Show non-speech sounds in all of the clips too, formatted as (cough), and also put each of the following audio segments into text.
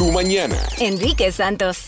tu mañana. Enrique Santos.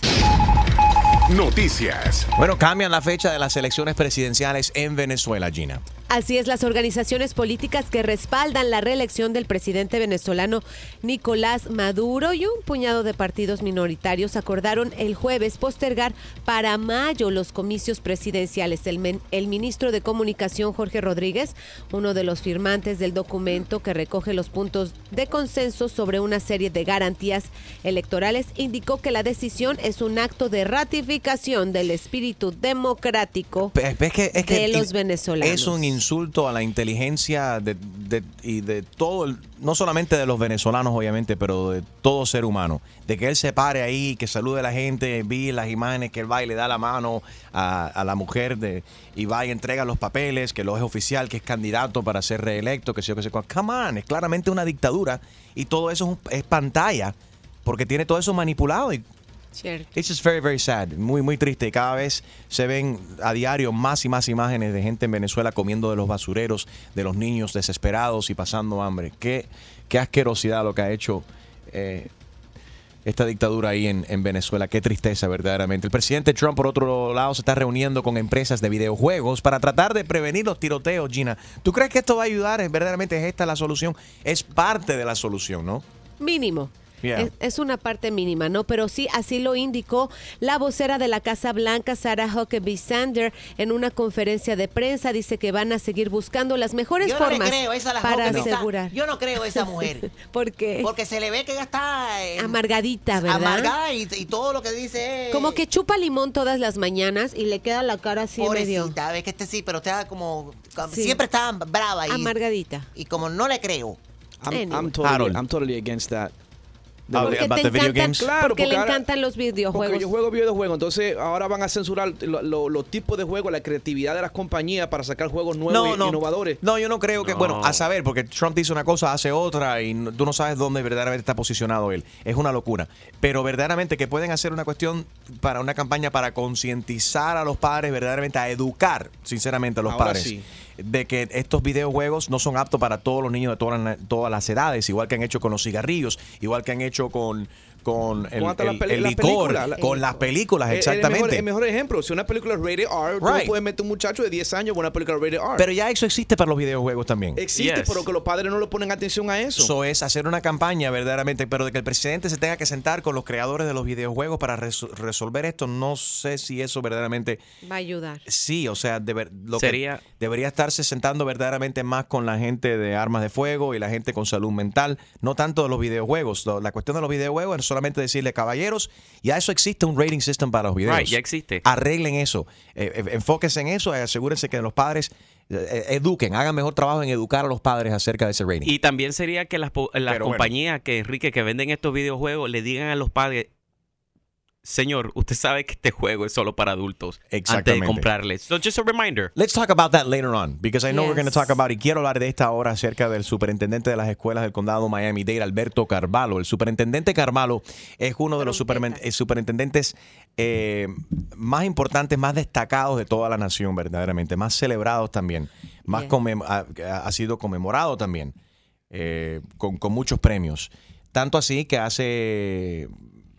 Noticias. Bueno, cambian la fecha de las elecciones presidenciales en Venezuela, Gina. Así es, las organizaciones políticas que respaldan la reelección del presidente venezolano Nicolás Maduro y un puñado de partidos minoritarios acordaron el jueves postergar para mayo los comicios presidenciales. El, men- el ministro de Comunicación, Jorge Rodríguez, uno de los firmantes del documento que recoge los puntos de consenso sobre una serie de garantías electorales, indicó que la decisión es un acto de ratificación del espíritu democrático Pe- Es que, es que de los venezolanos. Es un insulto a la inteligencia de, de- y de todo, no solamente de los venezolanos, obviamente, pero de todo ser humano. De que él se pare ahí, que salude a la gente, vi las imágenes que él va y le da la mano a, a la mujer de, y va y entrega los papeles, que lo es oficial, que es candidato para ser reelecto, que sé yo, que sé cuál. Come on, es claramente una dictadura y todo eso es, es pantalla, porque tiene todo eso manipulado y Cierto. It's just very, very sad. Muy, muy triste. Cada vez se ven a diario más y más imágenes de gente en Venezuela comiendo de los basureros, de los niños desesperados y pasando hambre. Qué, qué asquerosidad lo que ha hecho eh, esta dictadura ahí en, en Venezuela. Qué tristeza, verdaderamente. El presidente Trump, por otro lado, se está reuniendo con empresas de videojuegos para tratar de prevenir los tiroteos, Gina. ¿Tú crees que esto va a ayudar? ¿Verdaderamente es esta la solución? Es parte de la solución, ¿no? Mínimo. Yeah. Es, es una parte mínima, ¿no? Pero sí, así lo indicó la vocera de la Casa Blanca, Sarah Huckabee Sander, en una conferencia de prensa. Dice que van a seguir buscando las mejores Yo no le formas creo esa para Huckabee asegurar. Yo no creo a esa mujer. (laughs) Porque Porque se le ve que ella está eh, amargadita, ¿verdad? amargada y, y todo lo que dice es... Como que chupa limón todas las mañanas y le queda la cara así medio Pobrecita, ves que este sí, pero está como... como- Sí. Siempre está brava y, amargadita. y como no le creo. I'm, Anyway. I'm totally, Harold. I'm totally against that. Ah, Porque about te the video encantan, games. Claro, porque, porque le ahora- encantan los videojuegos. Porque yo juego videojuegos, entonces ahora van a censurar lo- lo- los tipos de juegos, la creatividad de las compañías para sacar juegos nuevos e innovadores. No, yo no creo que, No. bueno, a saber, porque Trump dice una cosa, hace otra y no- tú no sabes dónde verdaderamente está posicionado él. Es una locura. Pero verdaderamente que pueden hacer una cuestión para una campaña para concientizar a los padres, verdaderamente a educar, sinceramente, a los Ahora padres. sí. De que estos videojuegos no son aptos para todos los niños de todas las, todas las edades, igual que han hecho con los cigarrillos, igual que han hecho con, con el, Con licor, la- con las películas, El- exactamente. El mejor, el mejor ejemplo, si una película es rated R, tú Right. no puedes meter un muchacho de 10 años con una película rated R. Pero ya eso existe para los videojuegos también. Existe, Yes. pero que los padres no le ponen atención a eso. Eso es hacer una campaña verdaderamente, pero de que el presidente se tenga que sentar con los creadores de los videojuegos para res- resolver esto, no sé si eso verdaderamente Va a ayudar. sí, o sea, deber- lo que Sería- debería estarse sentando verdaderamente más con la gente de armas de fuego y la gente con salud mental, no tanto de los videojuegos. La cuestión de los videojuegos es solamente decirle, caballeros, ya eso existe un rating system para los videos. Right, ya existe. Arreglen eso, eh, eh, enfóquense en eso, y asegúrense que los padres eh, eh, eduquen, hagan mejor trabajo en educar a los padres acerca de ese rating. Y también sería que las, las bueno. compañías que, Enrique, que venden estos videojuegos le digan a los padres, señor, usted sabe que este juego es solo para adultos antes de Exactamente. comprarles. So just a reminder. Let's talk about that later on, because I know we're going to Yes. talk about, y quiero hablar de esta hora acerca del superintendente de las escuelas del condado Miami-Dade, Alberto Carvalho. El superintendente Carvalho es uno de los eh, superintendentes eh, más importantes, más destacados de toda la nación, verdaderamente, más celebrados también, más Yeah. ha, ha sido conmemorado también, eh, con, con muchos premios. Tanto así que hace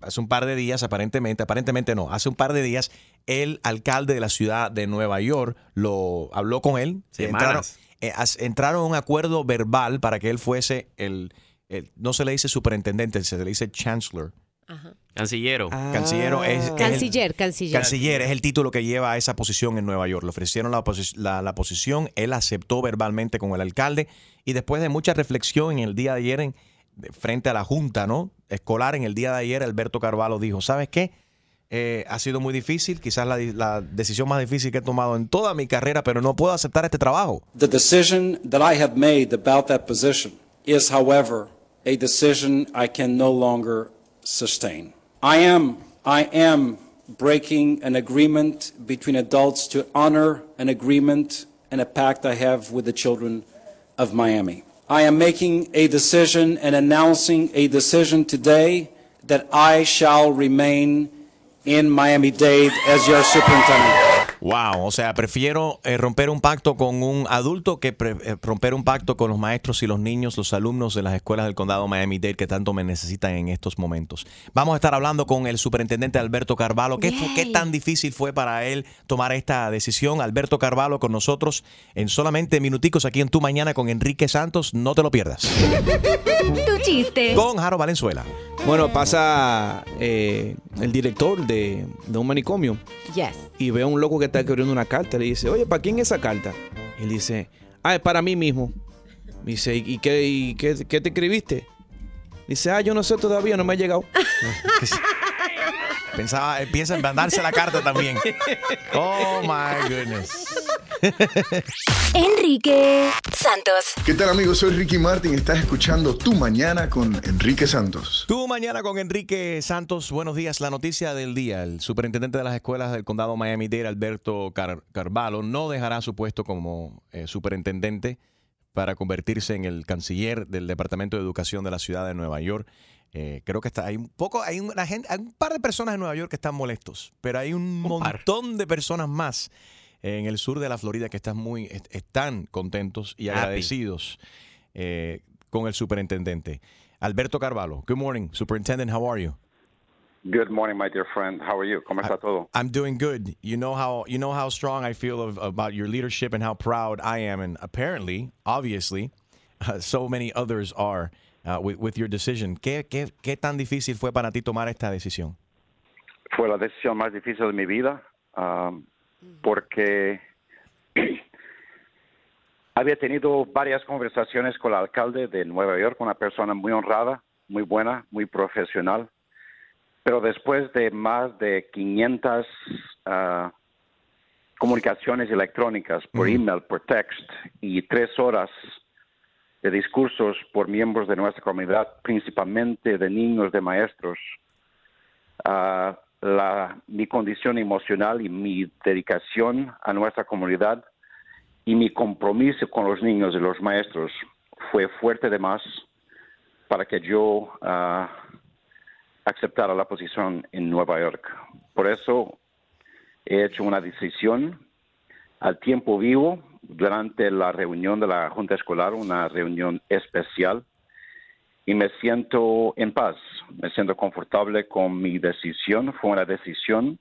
hace un par de días, aparentemente, aparentemente no, hace un par de días, el alcalde de la ciudad de Nueva York lo habló con él. Entraron, eh, entraron a un acuerdo verbal para que él fuese el, el- no se le dice superintendente, se le dice chancellor. Ajá. Cancillero. Cancillero es, es el- Canciller, canciller. Canciller es el título que lleva a esa posición en Nueva York. Le ofrecieron la, posi- la- la posición, él aceptó verbalmente con el alcalde y después de mucha reflexión en el día de ayer en- de- frente a la Junta ¿no? Escolar, en el día de ayer Alberto Carvalho dijo, ¿sabes qué? Eh, ha sido muy difícil, quizás la, la decisión más difícil que he tomado en toda mi carrera, pero no puedo aceptar este trabajo. The decision that I have made about that position is, however, a decision I can no longer sustain. I am, I am breaking an agreement between adults to honor an agreement and a pact I have with the children of Miami. I am making a decision and announcing a decision today that I shall remain in Miami-Dade as your superintendent. Wow, o sea, prefiero eh, romper un pacto con un adulto que pre- eh, romper un pacto con los maestros y los niños, los alumnos de las escuelas del condado Miami-Dade que tanto me necesitan en estos momentos. Vamos a estar hablando con el superintendente Alberto Carvalho. ¿Qué, tan difícil fue para él tomar esta decisión? Alberto Carvalho con nosotros en solamente minuticos aquí en Tu Mañana con Enrique Santos. No te lo pierdas. (laughs) Tu chiste. Con Jaro Valenzuela. Bueno, pasa eh, el director de, de un manicomio Yes. y ve a un loco que está escribiendo una carta. Le dice, oye, ¿para quién es esa carta? Y él dice, ah, es para mí mismo. Dice, ¿y qué, y qué, qué te escribiste? Dice, ah, yo no sé todavía, no me ha llegado. (laughs) Pensaba, piensa en mandarse la carta también. Oh my goodness. Enrique Santos. ¿Qué tal amigos? Soy Ricky Martin. Estás escuchando Tu Mañana con Enrique Santos. Tu mañana con Enrique Santos. Buenos días. La noticia del día. El superintendente de las escuelas del condado Miami-Dade, Alberto Car- Carvalho, no dejará su puesto como eh, superintendente para convertirse en el canciller del Departamento de Educación de la ciudad de Nueva York. Eh, creo que está, hay un poco, hay una gente, hay un par de personas en Nueva York que están molestos, pero hay un, Un par. montón de personas más en el sur de la Florida que están muy, est- están contentos y Happy. agradecidos eh, con el superintendente. Alberto Carvalho. Good morning, Superintendent. How are you? Good morning, my dear friend. How are you? ¿Cómo está todo? I'm doing good. You know how you know how strong I feel of, about your leadership and how proud I am, and apparently, obviously, uh, (laughs) so many others are uh, with, with your decision. ¿Qué, qué, ¿Qué tan difícil fue para ti tomar esta decisión? Fue la decisión más difícil de mi vida um, porque (clears throat) había tenido varias conversaciones con el alcalde de Nueva York, una persona muy honrada, muy buena, muy profesional. Pero después de más de 500 ah, comunicaciones electrónicas por email, por text y tres horas de discursos por miembros de nuestra comunidad, principalmente de niños, de maestros, ah, la, mi condición emocional y mi dedicación a nuestra comunidad y mi compromiso con los niños y los maestros fue fuerte de más para que yo ah, aceptara la posición en Nueva York. Por eso he hecho una decisión al tiempo vivo durante la reunión de la Junta Escolar, una reunión especial, y me siento en paz, me siento confortable con mi decisión. Fue una decisión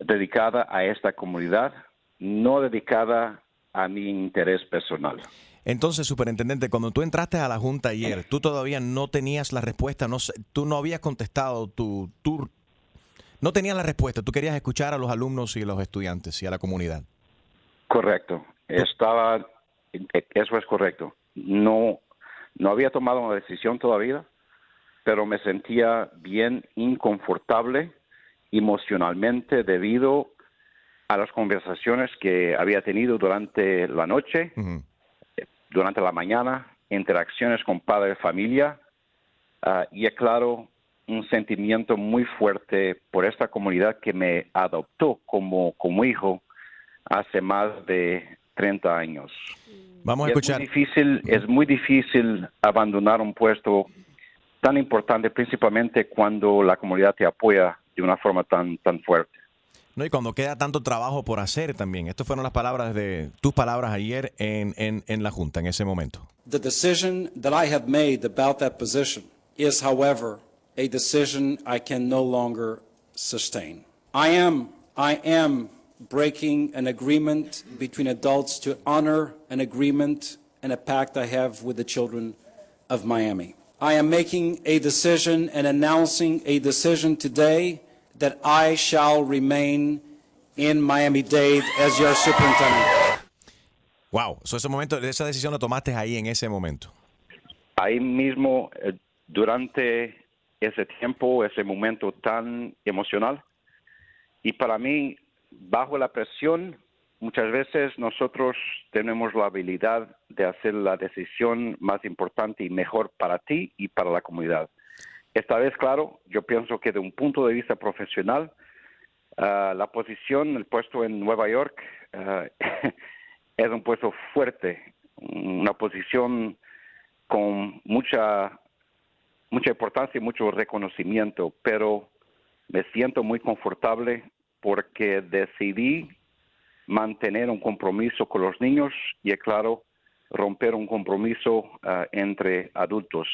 dedicada a esta comunidad, no dedicada a mi interés personal. Entonces, superintendente, cuando tú entraste a la junta ayer, tú todavía no tenías la respuesta, no, tú no habías contestado tu, tu, no tenías la respuesta. Tú querías escuchar a los alumnos y a los estudiantes y a la comunidad. Correcto. Estaba, eso es correcto. No, no había tomado una decisión todavía, pero me sentía bien inconfortable emocionalmente debido a las conversaciones que había tenido durante la noche, durante la mañana, interacciones con padre de familia ah, y, claro, un sentimiento muy fuerte por esta comunidad que me adoptó como, como hijo hace más de 30 años. Vamos a escuchar. Es muy difícil, es muy difícil abandonar un puesto tan importante, principalmente cuando la comunidad te apoya de una forma tan, tan fuerte. No, y cuando queda tanto trabajo por hacer también. Estas fueron las palabras de tus palabras ayer en, en, en la Junta, en ese momento. The decision that I have made about that position is, however, a decision I can no longer sustain. I am, I am breaking an agreement between adults to honor an agreement and a pact I have with the children of Miami. I am making a decision and announcing a decision today that I shall remain in Miami-Dade as your superintendent. Wow. So ese momento, esa decisión la tomaste ahí en ese momento. ahí mismo, eh, durante ese tiempo, ese momento tan emocional, y para mí, bajo la presión, muchas veces nosotros tenemos la habilidad de hacer la decisión más importante y mejor para ti y para la comunidad. Esta vez, claro, yo pienso que de un punto de vista profesional, ah, la posición, el puesto en Nueva York, ah, (laughs) es un puesto fuerte, una posición con mucha mucha importancia y mucho reconocimiento, pero me siento muy confortable porque decidí mantener un compromiso con los niños y, claro, romper un compromiso ah, entre adultos.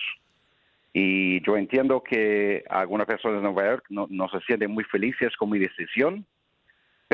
Y yo entiendo que algunas personas de Nueva York no, no se sienten muy felices con mi decisión,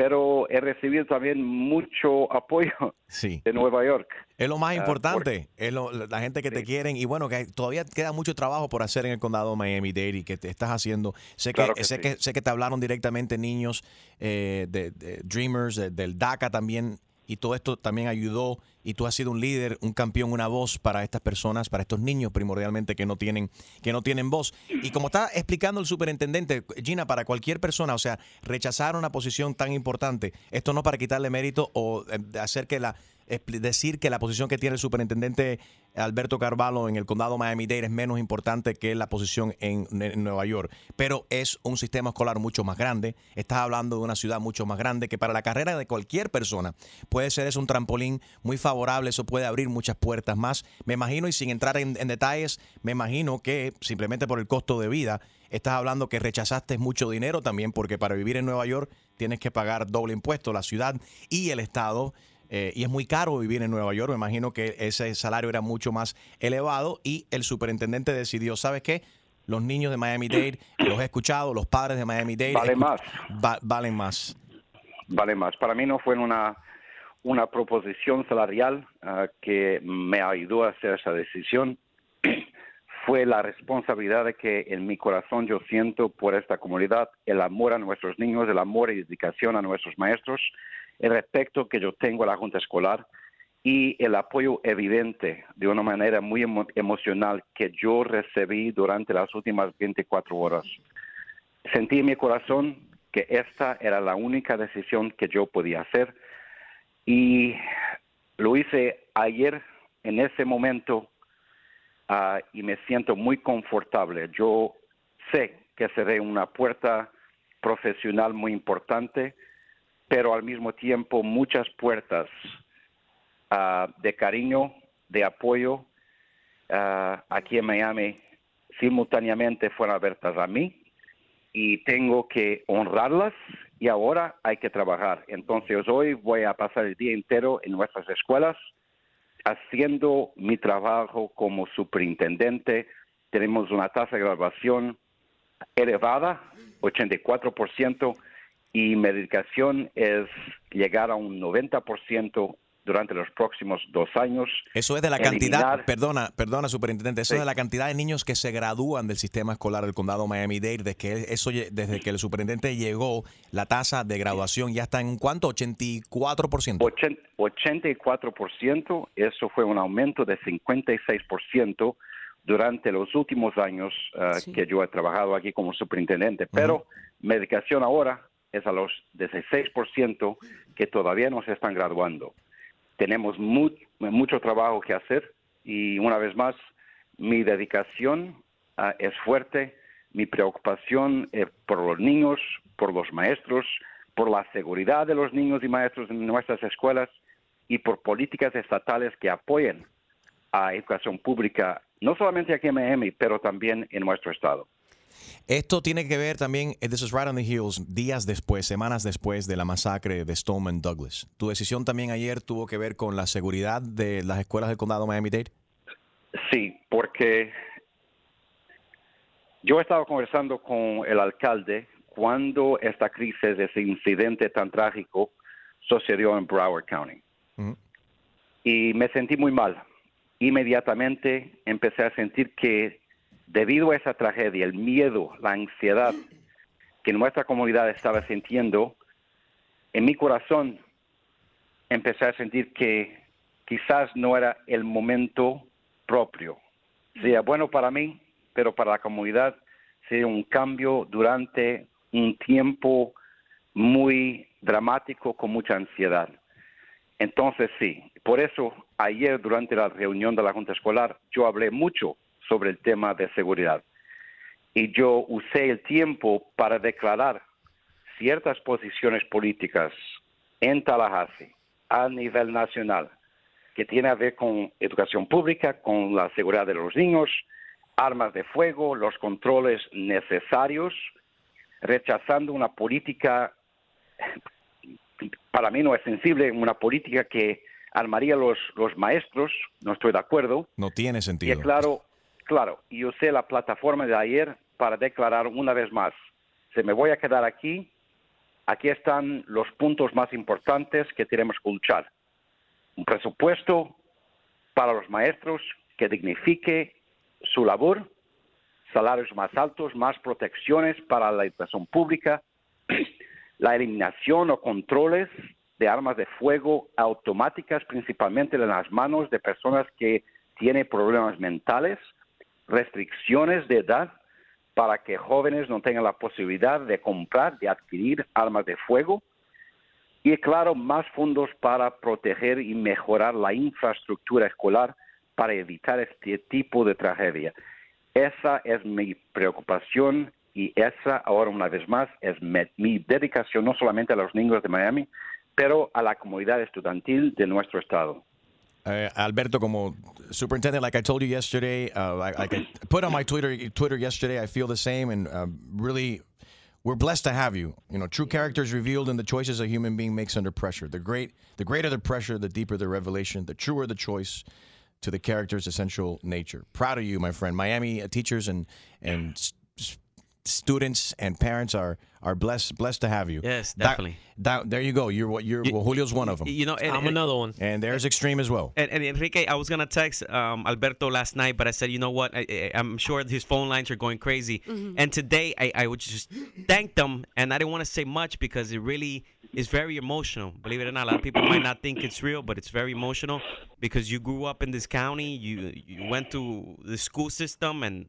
pero he recibido también mucho apoyo Sí. de Nueva York. Es lo más Ah, importante, es lo- la gente que te quieren y bueno, que todavía queda mucho trabajo por hacer en el condado de Miami-Dade y que te estás haciendo. Sé Claro que, que sé sí. que sé que te hablaron directamente niños eh, de, de Dreamers, de- del DACA también y todo esto también ayudó y tú has sido un líder, un campeón, una voz para estas personas, para estos niños primordialmente que no tienen que no tienen voz. Y como está explicando el superintendente Gina para cualquier persona, o sea, rechazar una posición tan importante, esto no para quitarle mérito o eh, hacer que la expli- decir que la posición que tiene el superintendente Alberto Carvalho en el condado Miami-Dade es menos importante que la posición en, Nueva York. Pero es un sistema escolar mucho más grande. Estás hablando de una ciudad mucho más grande que para la carrera de cualquier persona puede ser eso un trampolín muy favorable. Eso puede abrir muchas puertas más. Me imagino, y sin entrar en, en detalles, me imagino que simplemente por el costo de vida, estás hablando que rechazaste mucho dinero también porque para vivir en Nueva York tienes que pagar doble impuesto, la ciudad y el estado. Eh, y es muy caro vivir en Nueva York. Me imagino que ese salario era mucho más elevado y el superintendente decidió, ¿sabes qué? Los niños de Miami-Dade, (clears throat) los he escuchado, los padres de Miami-Dade Vale escu- más. va- valen más. vale más. Para mí no fue una, una proposición salarial ah, que me ayudó a hacer esa decisión. (clears throat) fue la responsabilidad de que en mi corazón yo siento por esta comunidad el amor a nuestros niños, el amor y dedicación a nuestros maestros, el respeto que yo tengo a la Junta Escolar y el apoyo evidente de una manera muy emo- emocional que yo recibí durante las últimas 24 horas. Sentí en mi corazón que esta era la única decisión que yo podía hacer y lo hice ayer en ese momento ah, y me siento muy confortable. Yo sé que seré una puerta profesional muy importante, pero al mismo tiempo muchas puertas ah, de cariño, de apoyo ah, aquí en Miami simultáneamente fueron abiertas a mí y tengo que honrarlas y ahora hay que trabajar. Entonces hoy voy a pasar el día entero en nuestras escuelas haciendo mi trabajo como superintendente. Tenemos una tasa de graduación elevada, 84%, y mi dedicación es llegar a un 90% durante los próximos dos años. Eso es de la cantidad, perdona, perdona, superintendente, eso Sí. es de la cantidad de niños que se gradúan del sistema escolar del condado Miami-Dade, desde que eso desde que el superintendente llegó, la tasa de graduación ya está en cuánto, 84%. Ochen- 84%, eso fue un aumento de 56% durante los últimos años ah, que yo he trabajado aquí como superintendente. Pero medicación ahora es a los 16% que todavía no se están graduando. Tenemos mu- mucho trabajo que hacer y una vez más, mi dedicación ah, es fuerte, mi preocupación es por los niños, por los maestros, por la seguridad de los niños y maestros en nuestras escuelas y por políticas estatales que apoyen a educación pública, no solamente aquí en Miami, pero también en nuestro estado. Esto tiene que ver también, eh, this is right on the heels, días después, semanas después de la masacre de Stoneman Douglas. ¿Tu decisión también ayer tuvo que ver con la seguridad de las escuelas del condado Miami-Dade? Sí, porque yo he estado conversando con el alcalde cuando esta crisis, ese incidente tan trágico, sucedió en Broward County. Y me sentí muy mal. Inmediatamente empecé a sentir que debido a esa tragedia, el miedo, la ansiedad que nuestra comunidad estaba sintiendo, en mi corazón empecé a sentir que quizás no era el momento propio. Sería bueno para mí, pero para la comunidad sería un cambio durante un tiempo muy dramático con mucha ansiedad. Entonces sí, por eso ayer durante la reunión de la Junta Escolar yo hablé mucho sobre el tema de seguridad y yo usé el tiempo para declarar ciertas posiciones políticas en Tallahassee a nivel nacional que tiene a ver con educación pública, con la seguridad de los niños, armas de fuego, los controles necesarios, rechazando una política para mí no es sensible una política que armaría los, los maestros, no estoy de acuerdo. No tiene Y sentido. claro, claro, y usé la plataforma de ayer para declarar una vez más, se me voy a quedar aquí, aquí están los puntos más importantes que tenemos que luchar. Un presupuesto para los maestros que dignifique su labor, salarios más altos, más protecciones para la educación pública, (clears throat) la eliminación o controles de armas de fuego automáticas, principalmente en las manos de personas que tienen problemas mentales, restricciones de edad para que jóvenes no tengan la posibilidad de comprar, de adquirir armas de fuego, y claro, más fondos para proteger y mejorar la infraestructura escolar para evitar este tipo de tragedia. Esa es mi preocupación y esa, ahora una vez más, es mi dedicación no solamente a los niños de Miami, pero a la comunidad estudiantil de nuestro estado. Uh, Alberto, como superintendent, like I told you yesterday, uh, like I put on my Twitter Twitter yesterday, I feel the same, and uh, really, we're blessed to have you. You know, true character is revealed in the choices a human being makes under pressure. The great, the greater the pressure, the deeper the revelation, the truer the choice to the character's essential nature. Proud of you, my friend. Miami uh, teachers and and students and parents are are blessed blessed to have you. Yes, Da- definitely. da- there you go. You're what you're. well, Julio's one of them. You know, and, I'm and- another one. and there's extreme as well. And, and Enrique, I was gonna text um, Alberto last night, but I said, you know what? I, I, I'm sure his phone lines are going crazy. And today, I, I would just thank them, and I didn't want to say much because it really is very emotional. Believe it or not, a lot of people might not think it's real, but it's very emotional because you grew up in this county, you you went to the school system, and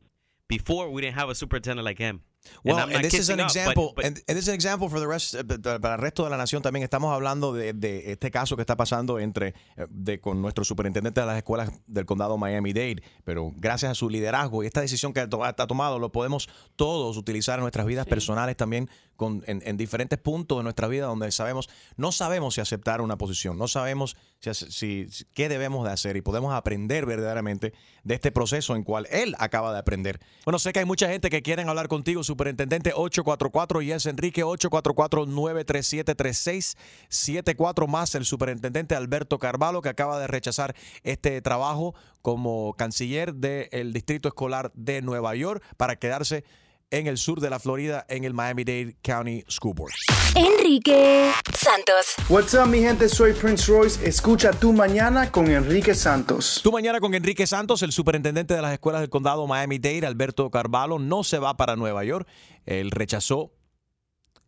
before we didn't have a superintendent like him. Well, and, not this is an up, but- example, but- and, and this is an example for the rest, eh, pa- para el resto de la nación también. Estamos hablando de, de este caso que está pasando entre eh, de, con nuestro superintendente de las escuelas del condado Miami-Dade, pero gracias a su liderazgo y esta decisión que ha tomado, lo podemos todos utilizar en nuestras vidas personales también, en, en diferentes puntos de nuestra vida donde sabemos, no sabemos si aceptar una posición, no sabemos si- qué debemos de hacer y podemos aprender verdaderamente de este proceso en cual él acaba de aprender. Bueno, sé que hay mucha gente que quieren hablar contigo, superintendente 844 y es Enrique 844-937-3674 más el superintendente Alberto Carvalho que acaba de rechazar este trabajo como canciller del Distrito Escolar de Nueva York para quedarse en el sur de la Florida en el Miami-Dade County School Board. Enrique Santos. What's up, mi gente? Soy Prince Royce. Escucha tu mañana con Enrique Santos. Tú mañana con Enrique Santos, el superintendente de las escuelas del condado Miami-Dade, Alberto Carvalho, no se va para Nueva York. Él rechazó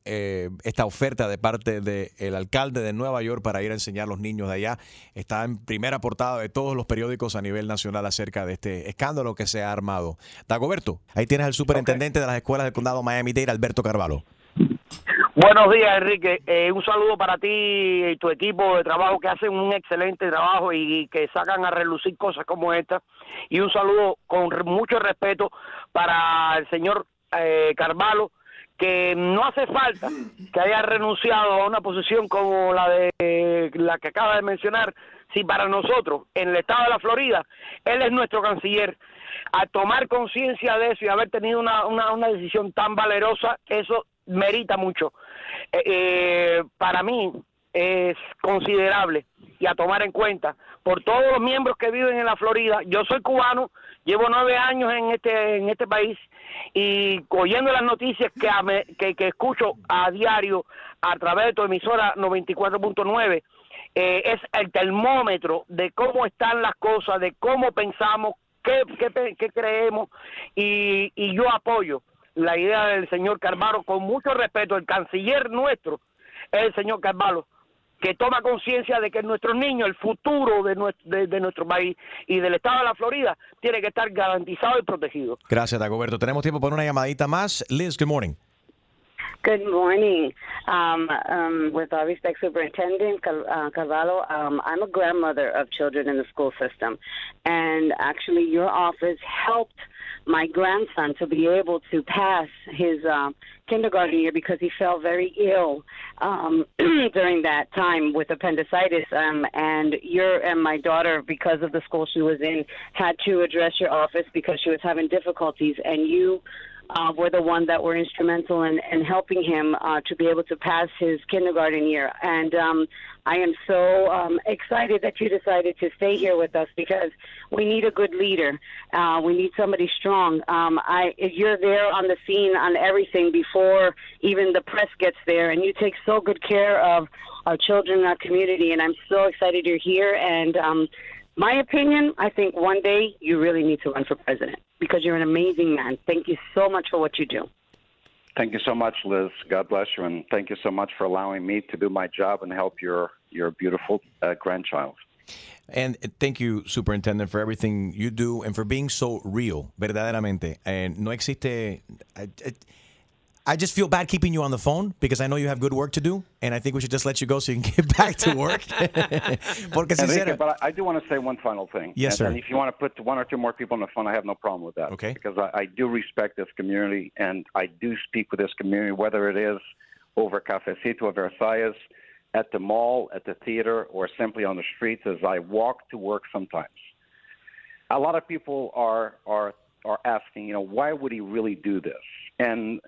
eh, esta oferta de parte del alcalde de Nueva York para ir a enseñar a los niños de allá. Está en primera portada de todos los periódicos a nivel nacional acerca de este escándalo que se ha armado. Dagoberto, ahí tienes al superintendente de las escuelas del condado Miami-Dade, Alberto Carvalho. Buenos días, Enrique. Eh, un saludo para ti y tu equipo de trabajo que hacen un excelente trabajo y que sacan a relucir cosas como esta. Y un saludo con mucho respeto para el señor eh, Carvalho, que no hace falta que haya renunciado a una posición como la de la que acaba de mencionar, si para nosotros, en el estado de la Florida, él es nuestro canciller. A tomar conciencia de eso y haber tenido una, una, una decisión tan valerosa, eso merita mucho. Eh, eh, para mí es considerable y a tomar en cuenta por todos los miembros que viven en la Florida. Yo soy cubano, llevo nueve años en este en este país y oyendo las noticias que, a que, escucho a diario a través de tu emisora 94.9 eh, es el termómetro de cómo están las cosas, de cómo pensamos, qué, qué, qué creemos y, y yo apoyo la idea del señor Carvalho con mucho respeto. El canciller nuestro es el señor Carvalho que toma conciencia de que nuestros niños, el futuro de nuestro, de, de nuestro país y del estado de la Florida, tiene que estar garantizado y protegido. Gracias, Dagoberto. Tenemos tiempo para una llamadita más. Liz, good morning. Good morning. Um, um, with all respect, Superintendent Cal- uh, Carvalho, um, I'm a grandmother of children in the school system. And actually, your office helped my grandson to be able to pass his um, kindergarten year because he fell very ill um, (clears throat) during that time with appendicitis. Um, and your and my daughter, because of the school she was in, had to address your office because she was having difficulties. And you uh, were the one that were instrumental in, in helping him uh, to be able to pass his kindergarten year. And um, I am so um, excited that you decided to stay here with us because we need a good leader. Uh, we need somebody strong. Um, I, you're there on the scene on everything before even the press gets there, and you take so good care of our children in our community. And I'm so excited you're here. And um, my opinion, I think one day you really need to run for president because you're an amazing man. Thank you so much for what you do. Thank you so much, Liz. God bless you, and thank you so much for allowing me to do my job and help your your beautiful uh, grandchild. And thank you, Superintendent, for everything you do and for being so real, verdaderamente. And no existe. I, I, I just feel bad keeping you on the phone because I know you have good work to do, and I think we should just let you go so you can (laughs) get back to work. (laughs) Porque Enrique, sincera, but I, I do want to say one final thing. Yes, and, sir. And if you want to put one or two more people on the phone, I have no problem with that. Okay. Because I, I do respect this community, and I do speak with this community, whether it is over Cafecito or Versailles, at the mall, at the theater, or simply on the streets as I walk to work sometimes. A lot of people are are are asking, you know, why would he really do this? And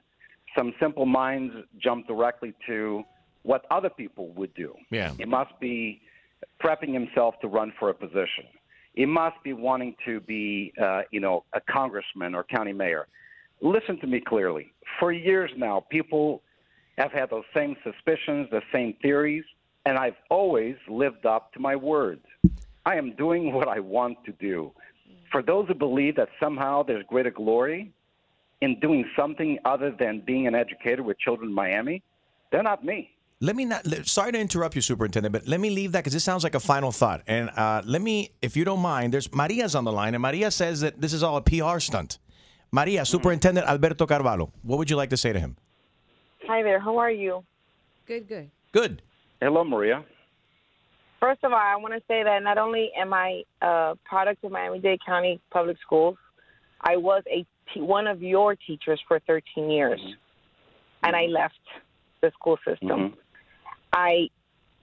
some simple minds jump directly to what other people would do. Yeah. He must be prepping himself to run for a position. He must be wanting to be, uh, you know, a congressman or county mayor. Listen to me clearly. For years now, people have had those same suspicions, the same theories, and I've always lived up to my word. I am doing what I want to do. For those who believe that somehow there's greater glory in doing something other than being an educator with children in Miami, they're not me. Let me not. Sorry to interrupt you, Superintendent, but let me leave that because this sounds like a final thought. And uh, let me, if you don't mind, there's Maria's on the line, and Maria says that this is all a PR stunt. Maria, Superintendent Alberto Carvalho, what would you like to say to him? Hi there. How are you? Good, good. Good. Hello, Maria. First of all, I want to say that not only am I a product of Miami-Dade County Public Schools, I was a one of your teachers for 13 years, mm-hmm. and I mm-hmm. left the school system. Mm-hmm. I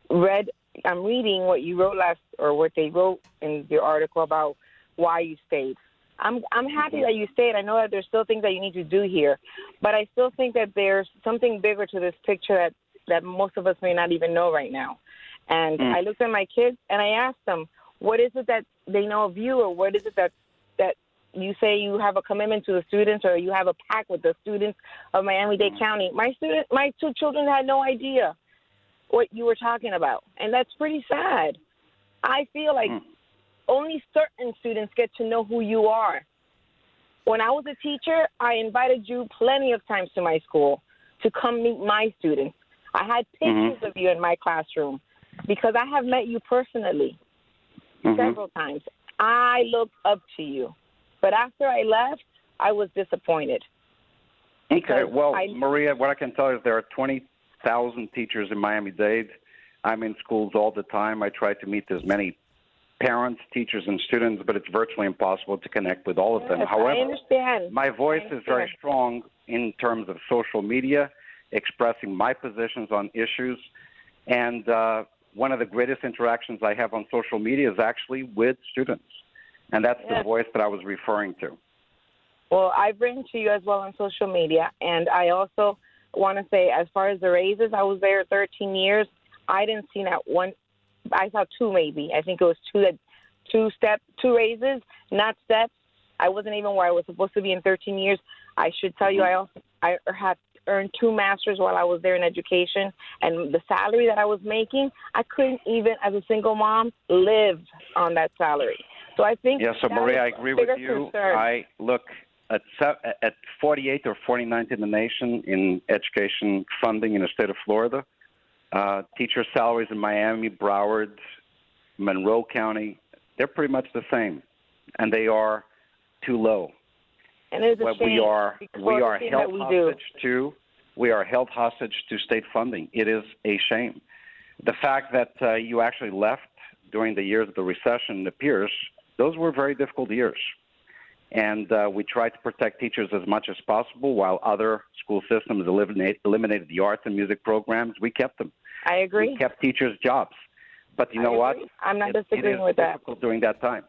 read. I'm reading what you wrote last, or what they wrote in your article about why you stayed. I'm I'm happy that you stayed. I know that there's still things that you need to do here, but I still think that there's something bigger to this picture that that most of us may not even know right now. And Mm. I looked at my kids and I asked them, "What is it that they know of you, or what is it that that you say you have a commitment to the students, or you have a pact with the students of Miami-Dade mm-hmm. County?" My student, my two children had no idea what you were talking about, and that's pretty sad. I feel like mm. only certain students get to know who you are. When I was a teacher, I invited you plenty of times to my school to come meet my students. I had mm-hmm. pictures of you in my classroom because I have met you personally mm-hmm. several times. I look up to you. But after I left, I was disappointed. Okay, well, I- Maria, what I can tell you is there are 20,000 teachers in Miami Dade. I'm in schools all the time. I try to meet as many parents, teachers, and students, but it's virtually impossible to connect with all of them. Yes, However, my voice is very strong in terms of social media, expressing my positions on issues. And uh, one of the greatest interactions I have on social media is actually with students. And that's the voice that I was referring to. Well, I've written to you as well on social media, and I also want to say, as far as the raises, I was there 13 years. I didn't see that one. I saw two, maybe. I think it was two that, two step, two raises, not steps. I wasn't even where I was supposed to be in 13 years. I should tell you, mm-hmm. I also I have earned two masters while I was there in education, and the salary that I was making, I couldn't even, as a single mom, live on that salary. So I think Yeah, so Maria, I agree with you. concern. I look at at 48 or 49th in the nation in education funding in the state of Florida. Uh, teacher salaries in Miami, Broward, Monroe County, they're pretty much the same, and they are too low. And it's What shame we are we are held we do. hostage to we are held hostage to state funding. It is a shame. The fact that uh, you actually left during the years of the recession appears those were very difficult years, and uh, we tried to protect teachers as much as possible while other school systems eliminate, eliminated the arts and music programs. We kept them. I agree. We kept teachers jobs, but you know what? I'm not It- disagreeing is with that. during that time.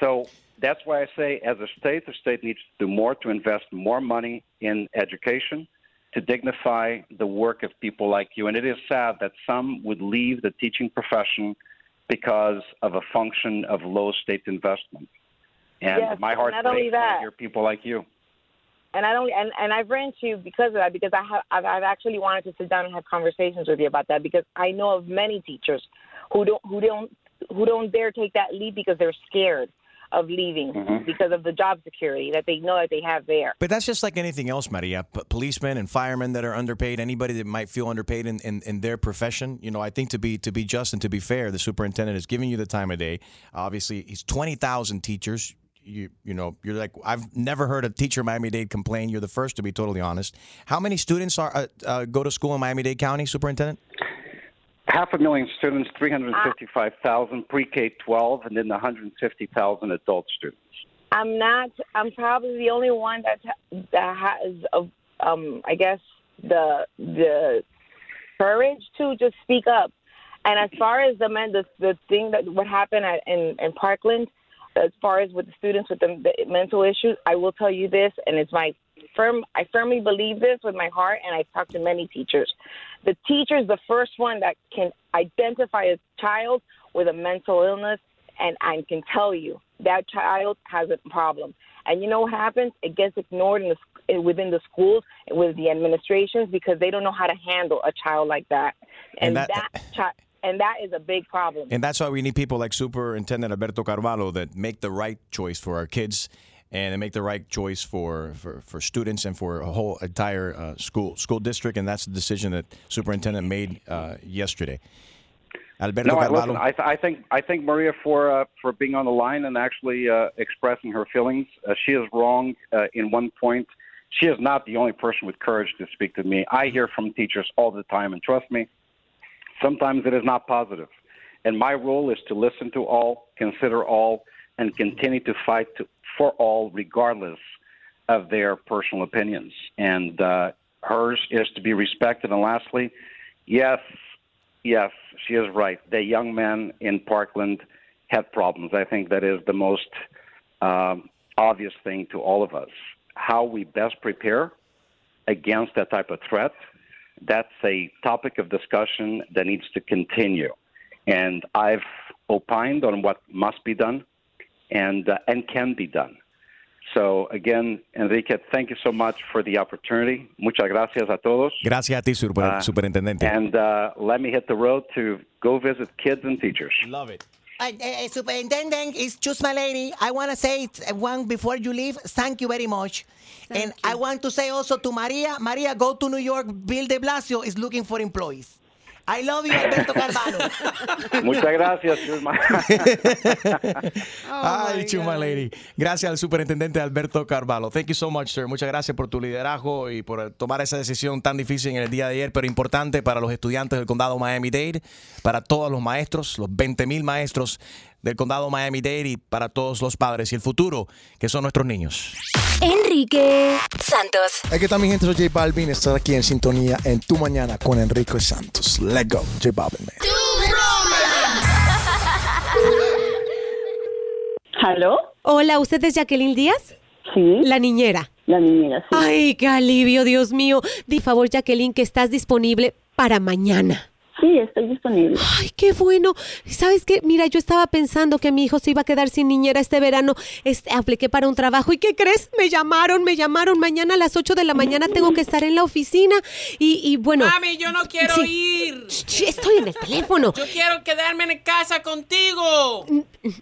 So that's why I say, as a state, the state needs to do more to invest more money in education to dignify the work of people like you. And it is sad that some would leave the teaching profession because of a function of low state investment. And Yes, my heart not only breaks that. hear people like you. and I don't and, and I've ran to you because of that because I have I've, I've actually wanted to sit down and have conversations with you about that because I know of many teachers who don't who don't who don't dare take that leap because they're scared of leaving Mhm. because of the job security that they know that they have there. But that's just like anything else, Maria. P- policemen and firemen that are underpaid, anybody that might feel underpaid in, in, in their profession. You know, I think to be to be just and to be fair, the superintendent is giving you the time of day. Obviously, he's twenty thousand teachers. You you know, you're like I've never heard a teacher in Miami Dade complain. You're the first to be totally honest. How many students are uh, uh, go to school in Miami Dade County, superintendent? Half a million students, 355,000 pre-K 12, and then 150,000 adult students. I'm not. I'm probably the only one that that has, uh, um, I guess, the the courage to just speak up. And as far as the men, the the thing that what happened at, in in Parkland, as far as with the students with the, the mental issues, I will tell you this, and it's my firm. I firmly believe this with my heart, and I've talked to many teachers. The teacher is the first one that can identify a child with a mental illness, and I can tell you that child has a problem. And you know what happens? It gets ignored in the, eh, within the schools with the administrations because they don't know how to handle a child like that. And And, that- that, eh, chi- and that is a big problem. And that's why we need people like Superintendent Alberto Carvalho that make the right choice for our kids and they make the right choice for, for, for students and for a whole entire uh, school school district. And that's the decision that Superintendent made uh, yesterday. Alberto no, I, Carvalho. listen, I, th- I think I think Maria for uh, for being on the line and actually uh, expressing her feelings. Uh, she is wrong uh, in one point. She is not the only person with courage to speak to me. I hear from teachers all the time, and trust me, sometimes it is not positive. And my role is to listen to all, consider all, and continue to fight to, for all, regardless of their personal opinions. And uh, hers is to be respected. And lastly, yes, yes, she is right. The young men in Parkland had problems. I think that is the most um, obvious thing to all of us. How we best prepare against that type of threat, that's a topic of discussion that needs to continue. And I've opined on what must be done and, uh, and can be done. So, again, Enrique, thank you so much for the opportunity. Muchas gracias a todos. Gracias a ti, super- Uh, Superintendente. And uh, let me hit the road to go visit kids and teachers. Love it. Uh, uh, Superintendent, it's just my lady. I want to say it, uh, one before you leave. Thank you very much. and I want to say also to Maria, Maria, go to New York. Bill de Blasio is looking for employees. I love you, Alberto Carvalho. (laughs) Muchas gracias, Chusma. (laughs) Ay, chuma lady. Gracias al superintendente Alberto Carvalho. Thank you so much, sir. Muchas gracias por tu liderazgo y por tomar esa decisión tan difícil en el día de ayer, pero importante para los estudiantes del condado Miami-Dade, para todos los maestros, los 20 mil maestros del condado Miami-Dade y para todos los padres y el futuro, que son nuestros niños. Enrique Santos. Aquí está mi gente, soy J Balvin. Estás aquí en sintonía en Tu Mañana con Enrique Santos. Let's go, J Balvin. man. (laughs) ¿Aló? Hola, ¿usted es Jacqueline Díaz? Sí. La niñera. La niñera, sí. Ay, qué alivio, Dios mío. Di favor, Jacqueline, que estás disponible para mañana. Sí, estoy disponible. Ay, qué bueno. ¿Sabes qué? Mira, yo estaba pensando que mi hijo se iba a quedar sin niñera este verano. Este, apliqué para un trabajo. ¿Y qué crees? Me llamaron, me llamaron. Mañana a las 8 de la mañana tengo que estar en la oficina. Y, y bueno. Mami, yo no quiero Sí. ir. Estoy en el teléfono. Yo quiero quedarme en casa contigo.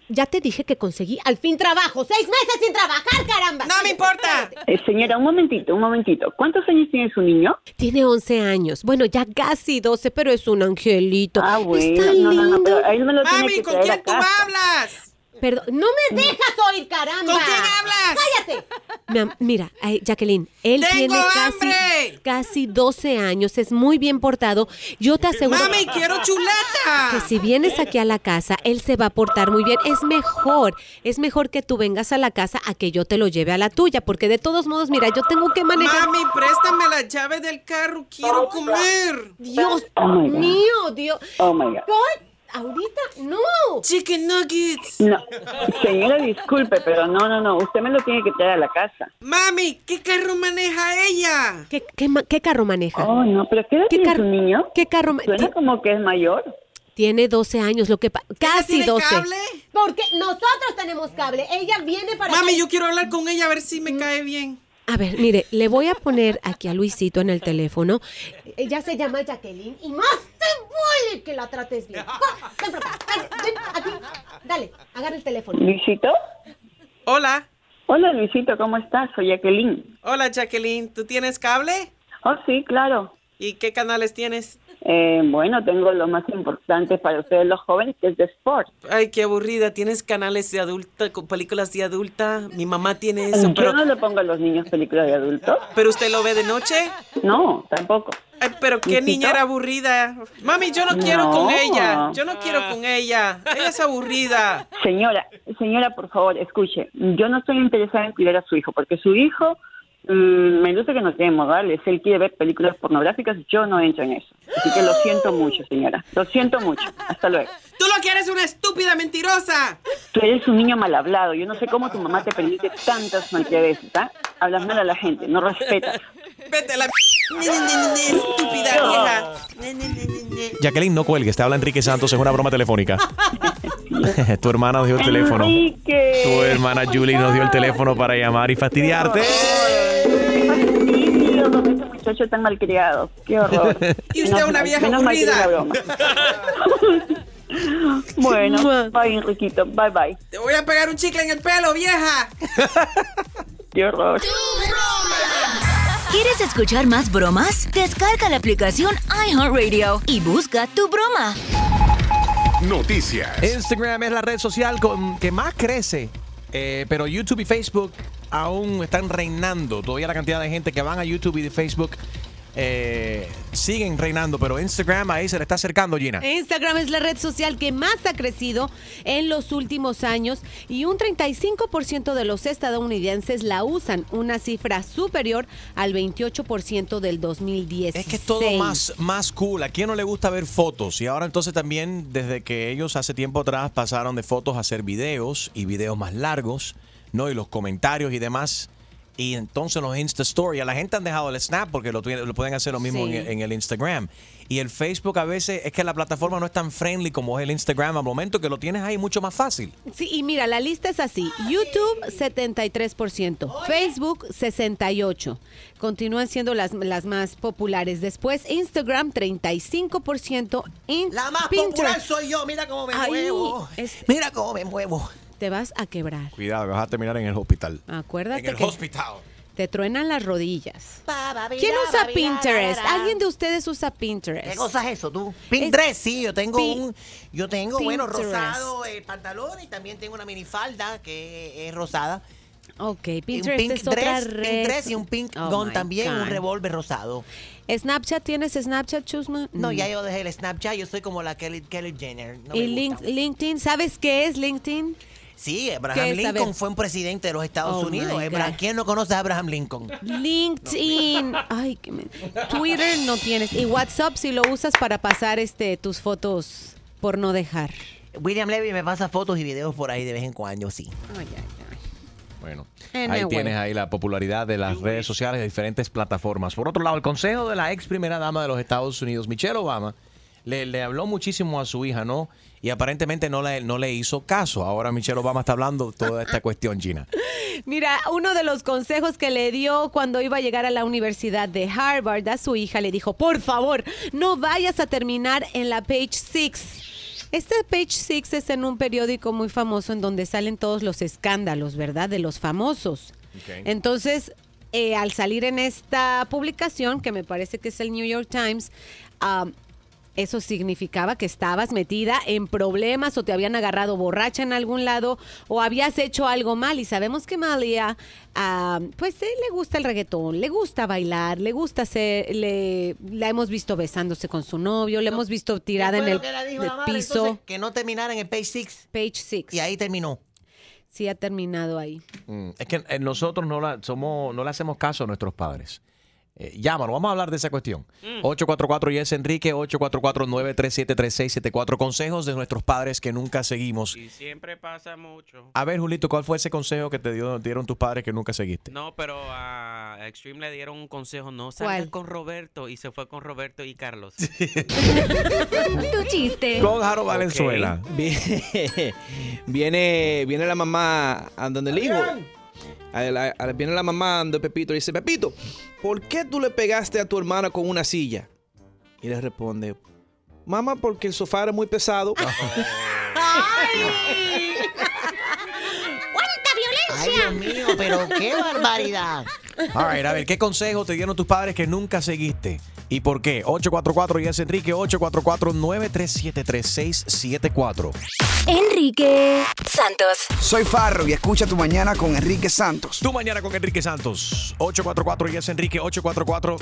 Ya te dije que conseguí al fin trabajo. Seis meses sin trabajar, caramba. No me importa. Eh, señora, un momentito, un momentito. ¿Cuántos años tiene su niño? Tiene 11 años. Bueno, ya casi 12, pero es un angelito. Ah, bueno. Está no, no, lindo. no, pero a él me lo tiene Mami, que ¿con quién tú hablas? Perdón, no me dejas oír, caramba. ¿Con quién hablas? ¡Cállate! Mira, ay, Jacqueline, él ¡Tengo tiene casi, hambre! casi 12 años, es muy bien portado. Yo te aseguro Mami, quiero chuleta. que si vienes aquí a la casa, él se va a portar muy bien. Es mejor, es mejor que tú vengas a la casa a que yo te lo lleve a la tuya, porque de todos modos, mira, yo tengo que manejar... Mami, préstame la llave del carro. Quiero comer. Dios Oh, mío, Dios. Oh, my God. ¿Ahorita? ¡No! Chicken nuggets. No, señora, disculpe, pero no, no, no. Usted me lo tiene que traer a la casa. Mami, ¿qué carro maneja ella? ¿Qué, qué, ma- qué carro maneja? Oh, no, pero ¿qué ¿Qué tiene carro- su niño? ¿Qué carro Suena como que es mayor. Tiene 12 años, lo que pa- casi tiene 12. cable? Porque nosotros tenemos cable. Ella viene para Mami, acá yo quiero hablar con ella a ver si me cae bien. A ver, mire, le voy a poner aquí a Luisito en el teléfono. Ella se llama Jacqueline y más te vale que la trates bien. (laughs) Va, Ven para acá, ven, ven, aquí. Dale, agarra el teléfono. Luisito. Hola. Hola, Luisito, ¿cómo estás? Soy Jacqueline. Hola, Jacqueline. ¿Tú tienes cable? Oh, sí, claro. ¿Y qué canales tienes? Eh, bueno, tengo lo más importante para ustedes los jóvenes, que es de sport. Ay, qué aburrida. ¿Tienes canales de adulta, con películas de adulta? Mi mamá tiene eso, Yo pero... no le pongo a los niños películas de adultos. ¿Pero usted lo ve de noche? No, tampoco. Ay, pero qué niña era aburrida. Mami, yo no quiero con ella. Yo no quiero con ella. Ella es aburrida. Señora, señora, por favor, escuche. Yo no estoy interesada en cuidar a su hijo, porque su hijo mm, me luce que no tiene modales. Él quiere ver películas pornográficas. Yo no entro en eso. Así que lo siento mucho, señora. Lo siento mucho. Hasta luego. Tú lo que eres una estúpida mentirosa. Tú eres un niño mal hablado. Yo no sé cómo tu mamá te permite tantas malcriadeces, ¿ah? Hablas mal a la gente, no respetas. Vete a la... Estúpida vieja. Jacqueline, no cuelgues, te habla Enrique Santos, es una broma telefónica. (laughs) tu hermana nos dio el teléfono. Enrique. Tu hermana Julie nos dio el teléfono para llamar y fastidiarte. Fastidio con ese muchacho tan malcriado. Qué horror. (laughs) Y usted una vieja menos aburrida. broma. (laughs) (laughs) bueno, bye, Enriquito. Bye, bye. Te voy a pegar un chicle en el pelo, vieja. Qué horror. ¿Quieres escuchar más bromas? Descarga la aplicación iHeartRadio y busca tu broma. Noticias. Instagram es la red social con, que más crece, eh, pero YouTube y Facebook aún están reinando. Todavía la cantidad de gente que van a YouTube y de Facebook eh, siguen reinando, pero Instagram ahí se le está acercando, Gina. Instagram es la red social que más ha crecido en los últimos años y un 35% de los estadounidenses la usan, una cifra superior al 28% del 2010. Es que es todo más, más cool. ¿A quién no le gusta ver fotos? Y ahora entonces también, desde que ellos hace tiempo atrás pasaron de fotos a hacer videos y videos más largos, ¿no? Y los comentarios y demás. Y entonces los Insta Story, a la gente han dejado el Snap porque lo, lo pueden hacer lo mismo Sí. en, en el Instagram. Y el Facebook a veces es que la plataforma no es tan friendly como es el Instagram al momento que lo tienes ahí mucho más fácil. Sí, y mira, la lista es así. YouTube 73%, Facebook 68%. Continúan siendo las, las más populares. Después Instagram 35%. In- La más Pinterest. popular soy yo. Mira cómo me Ay, muevo. es- Mira cómo me muevo. Te vas a quebrar. Cuidado, que vas a terminar en el hospital. Acuérdate En el que hospital. te truenan las rodillas. Ba, ba, ¿Quién usa ba, Pinterest? da. ¿Alguien de ustedes usa Pinterest? ¿Qué cosa es eso tú? Pinterest, sí, yo tengo Pi- un, yo tengo, bueno, Pinterest. rosado el pantalón y también tengo una minifalda que es rosada. Ok, un Pinterest pink es otra dress, red. pink dress y un pink Oh gun también, un revólver rosado. ¿Snapchat tienes Snapchat, Chusma? No, Mm. ya yo dejé el Snapchat, yo soy como la Kelly, Kelly Jenner. no ¿Y me Link- gusta. LinkedIn? ¿Sabes qué es LinkedIn? Sí, ¿Qué Abraham Lincoln fue un presidente de los Estados Oh, Unidos. ¿Quién no conoce a Abraham Lincoln? LinkedIn. (laughs) Ay, qué me- Twitter no tienes. Y WhatsApp si lo usas para pasar este tus fotos por no dejar. William Levy me pasa fotos y videos por ahí de vez en cuando, sí. Ay, ay, ay. Bueno, ahí tienes ahí la popularidad de las redes sociales de diferentes plataformas. Por otro lado, el consejo de la ex primera dama de los Estados Unidos, Michelle Obama, le, le habló muchísimo a su hija, ¿no? Y aparentemente no le, no le hizo caso. Ahora Michelle Obama está hablando de toda esta (laughs) cuestión, Gina. Mira, uno de los consejos que le dio cuando iba a llegar a la Universidad de Harvard a su hija le dijo, por favor, no vayas a terminar en la Page Six. Este Page Six es en un periódico muy famoso en donde salen todos los escándalos, ¿verdad? De los famosos. Entonces, eh, al salir en esta publicación, que me parece que es el New York Times, ah, eso significaba que estabas metida en problemas o te habían agarrado borracha en algún lado o habías hecho algo mal. Y sabemos que Malia, ah, pues eh, le gusta el reggaetón, le gusta bailar, le gusta hacer, le, la hemos visto besándose con su novio, le hemos visto tirada en ¿Qué el que dijo la piso. entonces? que no terminara en el page 6. Page 6. Y ahí terminó. Sí, ha terminado ahí. Mm, Es que eh, nosotros no, la, somos, no le hacemos caso a nuestros padres. Eh, llámanos, vamos a hablar de esa cuestión. 844 Yes Enrique, 844-937-3674. Consejos de nuestros padres que nunca seguimos. Y siempre pasa mucho. A ver, Julito, ¿cuál fue ese consejo que te dio- dieron tus padres que nunca seguiste? No, pero a Extreme le dieron un consejo, no salgas ¿Cuál? con Roberto y se fue con Roberto y Carlos. (laughs) Tu chiste. Con Jaro Valenzuela. Viene, (laughs) viene, viene la mamá a donde el hijo. A la- a- viene la mamá donde Pepito y dice, Pepito, ¿por qué tú le pegaste a tu hermana con una silla? Y le responde, mamá, porque el sofá era muy pesado. (laughs) Ay, Dios mío, pero qué barbaridad. All right, a ver, ¿qué consejo te dieron tus padres que nunca seguiste? ¿Y por qué? 844 Yes Enrique, 844-937-3674. Enrique Santos. Soy Farro y escucha tu mañana con Enrique Santos. Tu mañana con Enrique Santos. 844 Yes Enrique, 844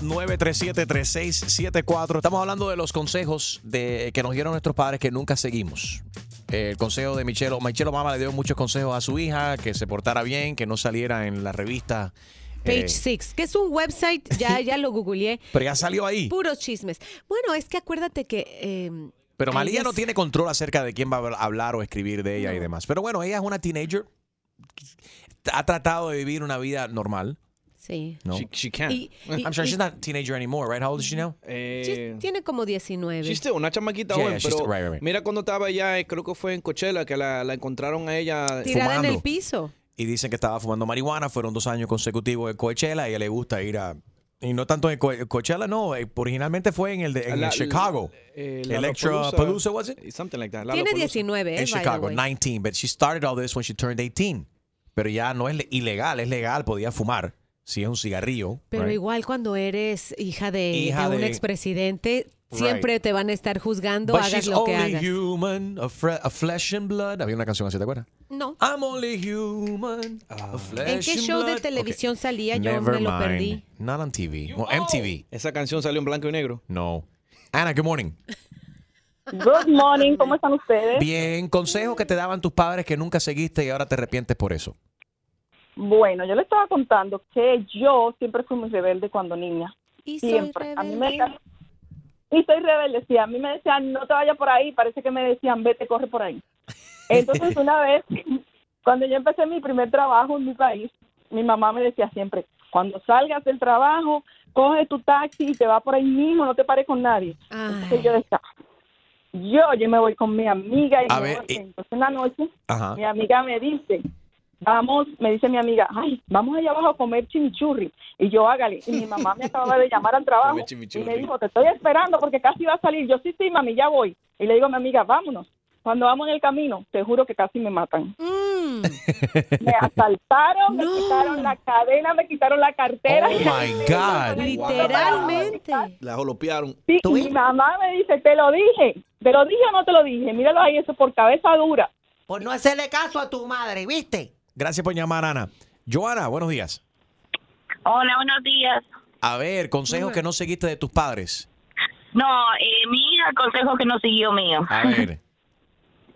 937-3674. Estamos hablando de los consejos de, que nos dieron nuestros padres que nunca seguimos. El consejo de Michelle, Michelle Obama le dio muchos consejos a su hija, que se portara bien, que no saliera en la revista. Page eh, Six, que es un website, ya, (laughs) ya lo googleé. pero ya salió ahí. Puros chismes. Bueno, es que acuérdate que... eh, Pero a Malía ellas- no tiene control acerca de quién va a hablar o escribir de ella y demás. Pero bueno, ella es una teenager. Ha tratado de vivir una vida normal. Sí. No. She, she can. Y- (laughs) y- I'm sure y- she's not a teenager anymore, right? How old is she now? Eh, Tiene como 19. She's still una chamaquita Yeah, joven, she's pero still- right, right, right. mira cuando estaba allá, eh, creo que fue en Coachella, que la, la encontraron a ella Tirada en el fumando. piso. Y dicen que estaba fumando marihuana. Fueron dos años consecutivos de Coachella. Y a ella le gusta ir a. Y no tanto en Co- Coachella, no. eh, Originalmente fue en el de en La- el Chicago. eh, Electra Palooza, was it? Something like that. Tiene Lollapalooza. 19, eh, En by the Chicago, way. 19. But she started all this when she turned 18. Pero ya no es le- ilegal, es legal. Podía fumar. Si es un cigarrillo. Pero right? igual cuando eres hija de, Hija de un de- expresidente. Siempre te van a estar juzgando, But hagas she's lo que only hagas. human, a, fre- a flesh and blood. Había una canción así, ¿te acuerdas? No. I'm only human, a flesh ¿En qué and show de blood. televisión Okay. salía? Yo Never me lo mind. perdí. Not on TV. Well, MTV. Esa canción salió en blanco y negro. No. Ana, good morning. Good morning, ¿cómo están ustedes? Bien, consejos que te daban tus padres que nunca seguiste y ahora te arrepientes por eso. Bueno, yo le estaba contando que yo siempre fui muy rebelde cuando niña. Y soy siempre. A mí me y soy rebelde, sí. A mí me decían, no te vayas por ahí. Parece que me decían, vete, corre por ahí. Entonces, una vez, (laughs) cuando yo empecé mi primer trabajo en mi país, mi mamá me decía siempre, cuando salgas del trabajo, coge tu taxi y te vas por ahí mismo, no te pares con nadie. Entonces yo decía, yo, yo me voy con mi amiga y A me ver, voy. y- entonces en la noche Ajá. mi amiga me dice, vamos, me dice mi amiga, ay, vamos allá abajo a comer chimichurri. Y yo, hágale. Y mi mamá me acababa de llamar al trabajo y me dijo, te estoy esperando porque casi va a salir. Yo, sí, sí, mami, ya voy. Y le digo a mi amiga, vámonos. Cuando vamos en el camino, te juro que casi me matan. Mm. (laughs) Me asaltaron, me quitaron la cadena, me quitaron la cartera. Oh my (laughs) God. Literalmente. La jolopearon. Sí, mi mamá me dice, te lo dije. ¿Te lo dije o no te lo dije? Míralo ahí, eso por cabeza dura. Por no hacerle caso a tu madre, ¿viste? Gracias por llamar, Ana. Joana, buenos días. Hola, buenos días. A ver, consejos que no seguiste de tus padres. No, eh, mi hija, consejo que no siguió mío. A ver. (laughs)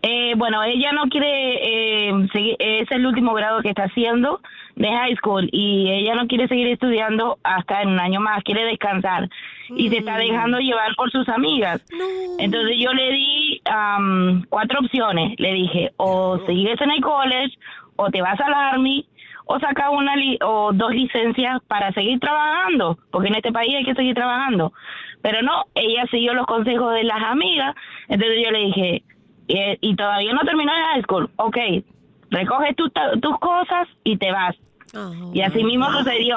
Eh, bueno, ella no quiere eh, seguir, es el último grado que está haciendo de high school y ella no quiere seguir estudiando hasta en un año más, quiere descansar y se está dejando llevar por sus amigas. Entonces yo le di am, cuatro opciones, le dije o sigues en el college o te vas al army o saca una li- o dos licencias para seguir trabajando, porque en este país hay que seguir trabajando. Pero no, ella siguió los consejos de las amigas, entonces yo le dije, eh, y todavía no terminó el high school, ok, recoges tu- tus cosas y te vas. Y así mismo sucedió.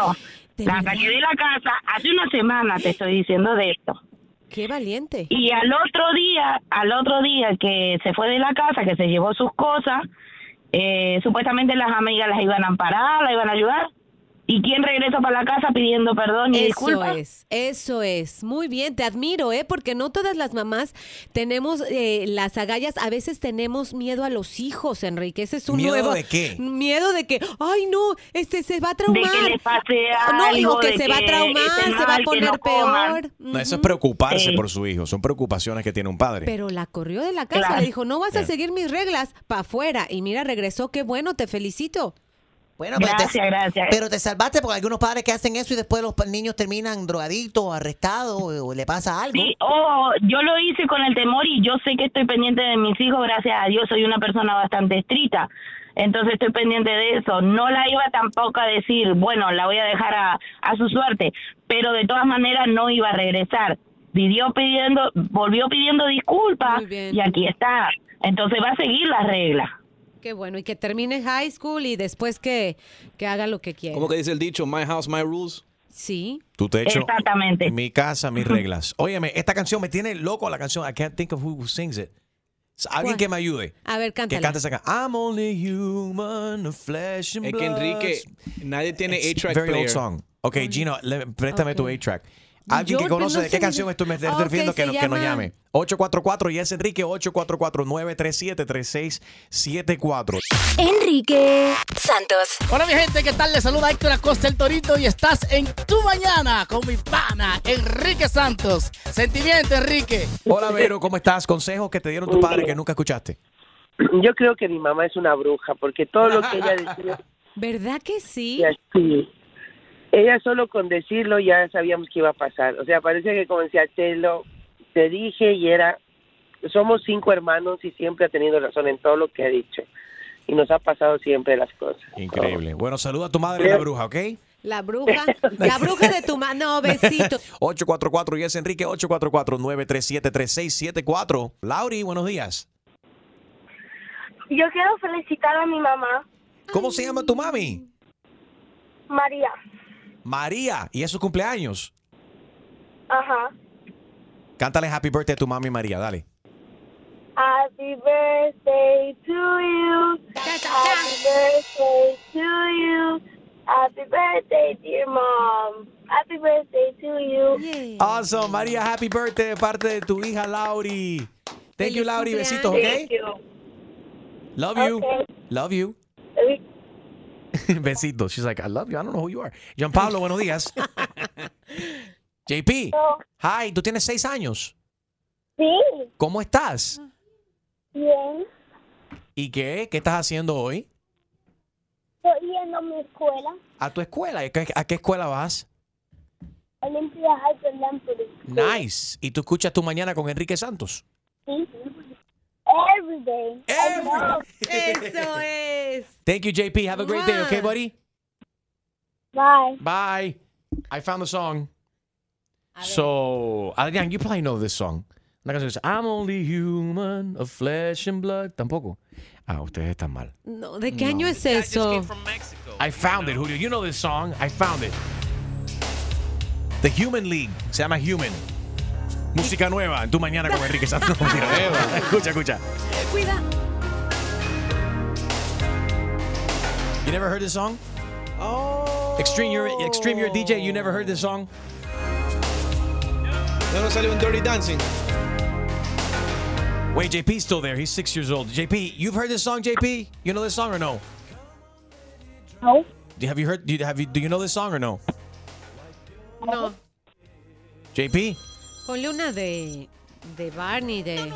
La saqué de la casa hace una semana, te estoy diciendo de esto. Qué valiente. Y al otro día, al otro día que se fue de la casa, que se llevó sus cosas, eh, supuestamente las amigas las iban a amparar, la iban a ayudar. ¿Y quién regresa para la casa pidiendo perdón y Eso disculpas? es, eso es. Muy bien, te admiro, ¿eh? Porque no todas las mamás tenemos eh, las agallas. A veces tenemos miedo a los hijos, Enrique. Ese es un ¿Miedo nuevo. de qué? Miedo de que, ay, no, este se va a De traumar. que le pase no, algo, digo que de se va a que traumar, se va a poner no peor. No, eso es preocuparse Sí. por su hijo. Son preocupaciones que tiene un padre. Pero la corrió de la casa, Claro. le dijo, no vas a Yeah. seguir mis reglas, pa' afuera. Y mira, regresó, qué bueno, te felicito. Bueno, pero Gracias, te, gracias. Pero te salvaste porque hay algunos padres que hacen eso y después los niños terminan drogaditos, arrestados o, o le pasa algo. Sí, oh, yo lo hice con el temor y yo sé que estoy pendiente de mis hijos, gracias a Dios soy una persona bastante estricta, entonces estoy pendiente de eso. No la iba tampoco a decir, bueno, la voy a dejar a, a su suerte, pero de todas maneras no iba a regresar. Pidió pidiendo, volvió pidiendo disculpas y aquí está. Entonces va a seguir las reglas. Qué bueno, y que termine high school y después que, que haga lo que quiera. ¿Cómo que dice el dicho? My house, my rules. Sí. Tu techo. Exactamente. Mi casa, mis reglas. Óyeme, esta canción me tiene loco la canción. I can't think of who sings it. Alguien ¿Cuál? que me ayude. A ver, Que cántala. cante esa canción. I'm only human, of flesh and Es blood. que Enrique, nadie tiene It's A-track very player. old song. Ok, Gino, le- préstame tu A-track. Alguien Yo, que conoce no de qué canción estoy me estoy refiriendo que, que nos llame. 844 y es Enrique 844-937-3674. Enrique Santos. Hola mi gente, ¿qué tal? Les saluda Héctor Acosta el Torito y estás en Tu Mañana con mi pana Enrique Santos. Sentimiento, Enrique. Hola, Vero, ¿cómo estás? Consejos que te dieron tus padres que nunca escuchaste. (clears throat) Yo creo que mi mamá es una bruja, porque todo lo que ella decía, (laughs) ¿Verdad que sí? sí. Ella solo con decirlo ya sabíamos que iba a pasar. O sea, parece que como decía, te lo, te dije y era, somos cinco hermanos y siempre ha tenido razón en todo lo que ha dicho. Y nos ha pasado siempre las cosas. Increíble. Bueno, saluda a tu madre, la bruja, ¿ok? La bruja, la bruja de tu mano, besito. (laughs) 844 y es Enrique 844-937-3674. Lauri, buenos días. Yo quiero felicitar a mi mamá, ¿Cómo se llama tu mami? María. María. ¿Y es su cumpleaños? Ajá. Cántale Happy Birthday a tu mami María, dale. Happy birthday to you. Happy birthday to you. Happy birthday, dear mom. Happy birthday to you. Awesome, María, happy birthday de parte de tu hija Lauri. Thank you, Lauri. Besitos, Thank ¿ok? you. Love you. Okay. Love you. (laughs) Besitos. She's like, I love you. I don't know who you are. Jean Pablo, buenos días. (laughs) JP. Hi, tú tienes seis años. Sí, ¿Cómo estás? bien. ¿Y qué? ¿Qué estás haciendo hoy? Estoy yendo a mi escuela, A tu escuela. ¿A qué, a qué escuela vas? Olympia Hyperlampity. Nice. ¿Y tú escuchas tu mañana con Enrique Santos? Sí. Day. Every Eso (laughs) es. Thank you, JP. Have a great day, okay, buddy? Bye. Bye. I found the song. So, Adrián, you probably know this song. Una canción que dice, I'm only human of flesh and blood. Tampoco. Ah, ustedes están mal. No, ¿De qué año es eso? I found it, Julio. You know this song. I found it. The Human League. Se llama Human. Música nueva en tu mañana con Enrique Santos. (laughs) Mentira. escucha, escucha. Cuida. You never heard this song? Oh. Extreme, you're, Extreme, you're a DJ. You never heard this song? ¿No no salió en Dirty Dancing? Wait, JP's still there. He's six years old. JP, you've heard this song, JP? You know this song or no? No. Do- Have you heard? Do you, have you? Do you know this song or no? No. JP. Ponle una de, de Barney, de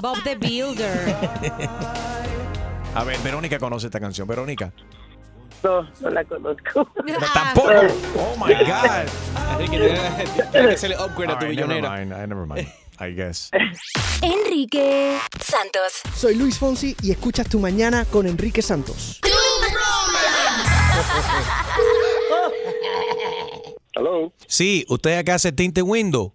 Bob the Builder. A ver, Verónica conoce esta canción. Verónica. No, no la conozco. Tampoco. Oh my God. Enrique, tienes que hacerle upgrade a All tu right, never billonera. mind. I never mind. I guess. Enrique Santos. Soy Luis Fonsi y escuchas Tu Mañana con Enrique Santos. (laughs) Hello. Sí, usted acá hace tinte window.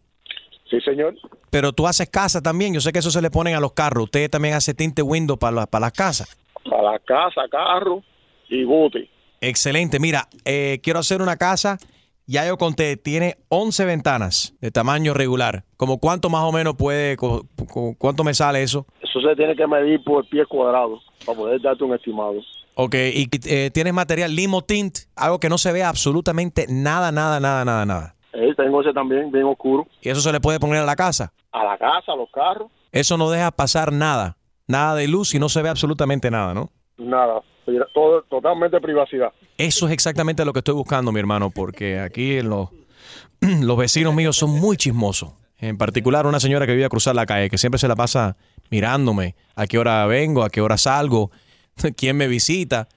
Sí, señor. Pero tú haces casa también. Yo sé que eso se le ponen a los carros. Usted también hace tinte window para, la- para las casas. Para la casa, carro y bote. Excelente. Mira, eh, quiero hacer una casa. Ya yo conté, tiene 11 ventanas de tamaño regular. ¿Como cuánto más o menos puede, co- co- cuánto me sale eso? Eso se tiene que medir por pie cuadrado para poder darte un estimado. Ok, y eh, tienes material limo tint, algo que no se vea absolutamente nada, nada, nada, nada, nada. Eh, tengo ese también, bien oscuro. Y eso se le puede poner a la casa. A la casa, a los carros, Eso no deja pasar nada, nada de luz y no se ve absolutamente nada, ¿no? nada. Todo, totalmente privacidad. Eso es exactamente lo que estoy buscando, mi hermano, porque aquí en los, (clears throat) los vecinos míos son muy chismosos. En particular, una señora que vive a cruzar la calle, que siempre se la pasa mirándome a qué hora vengo, a qué hora salgo, (laughs) quién me visita.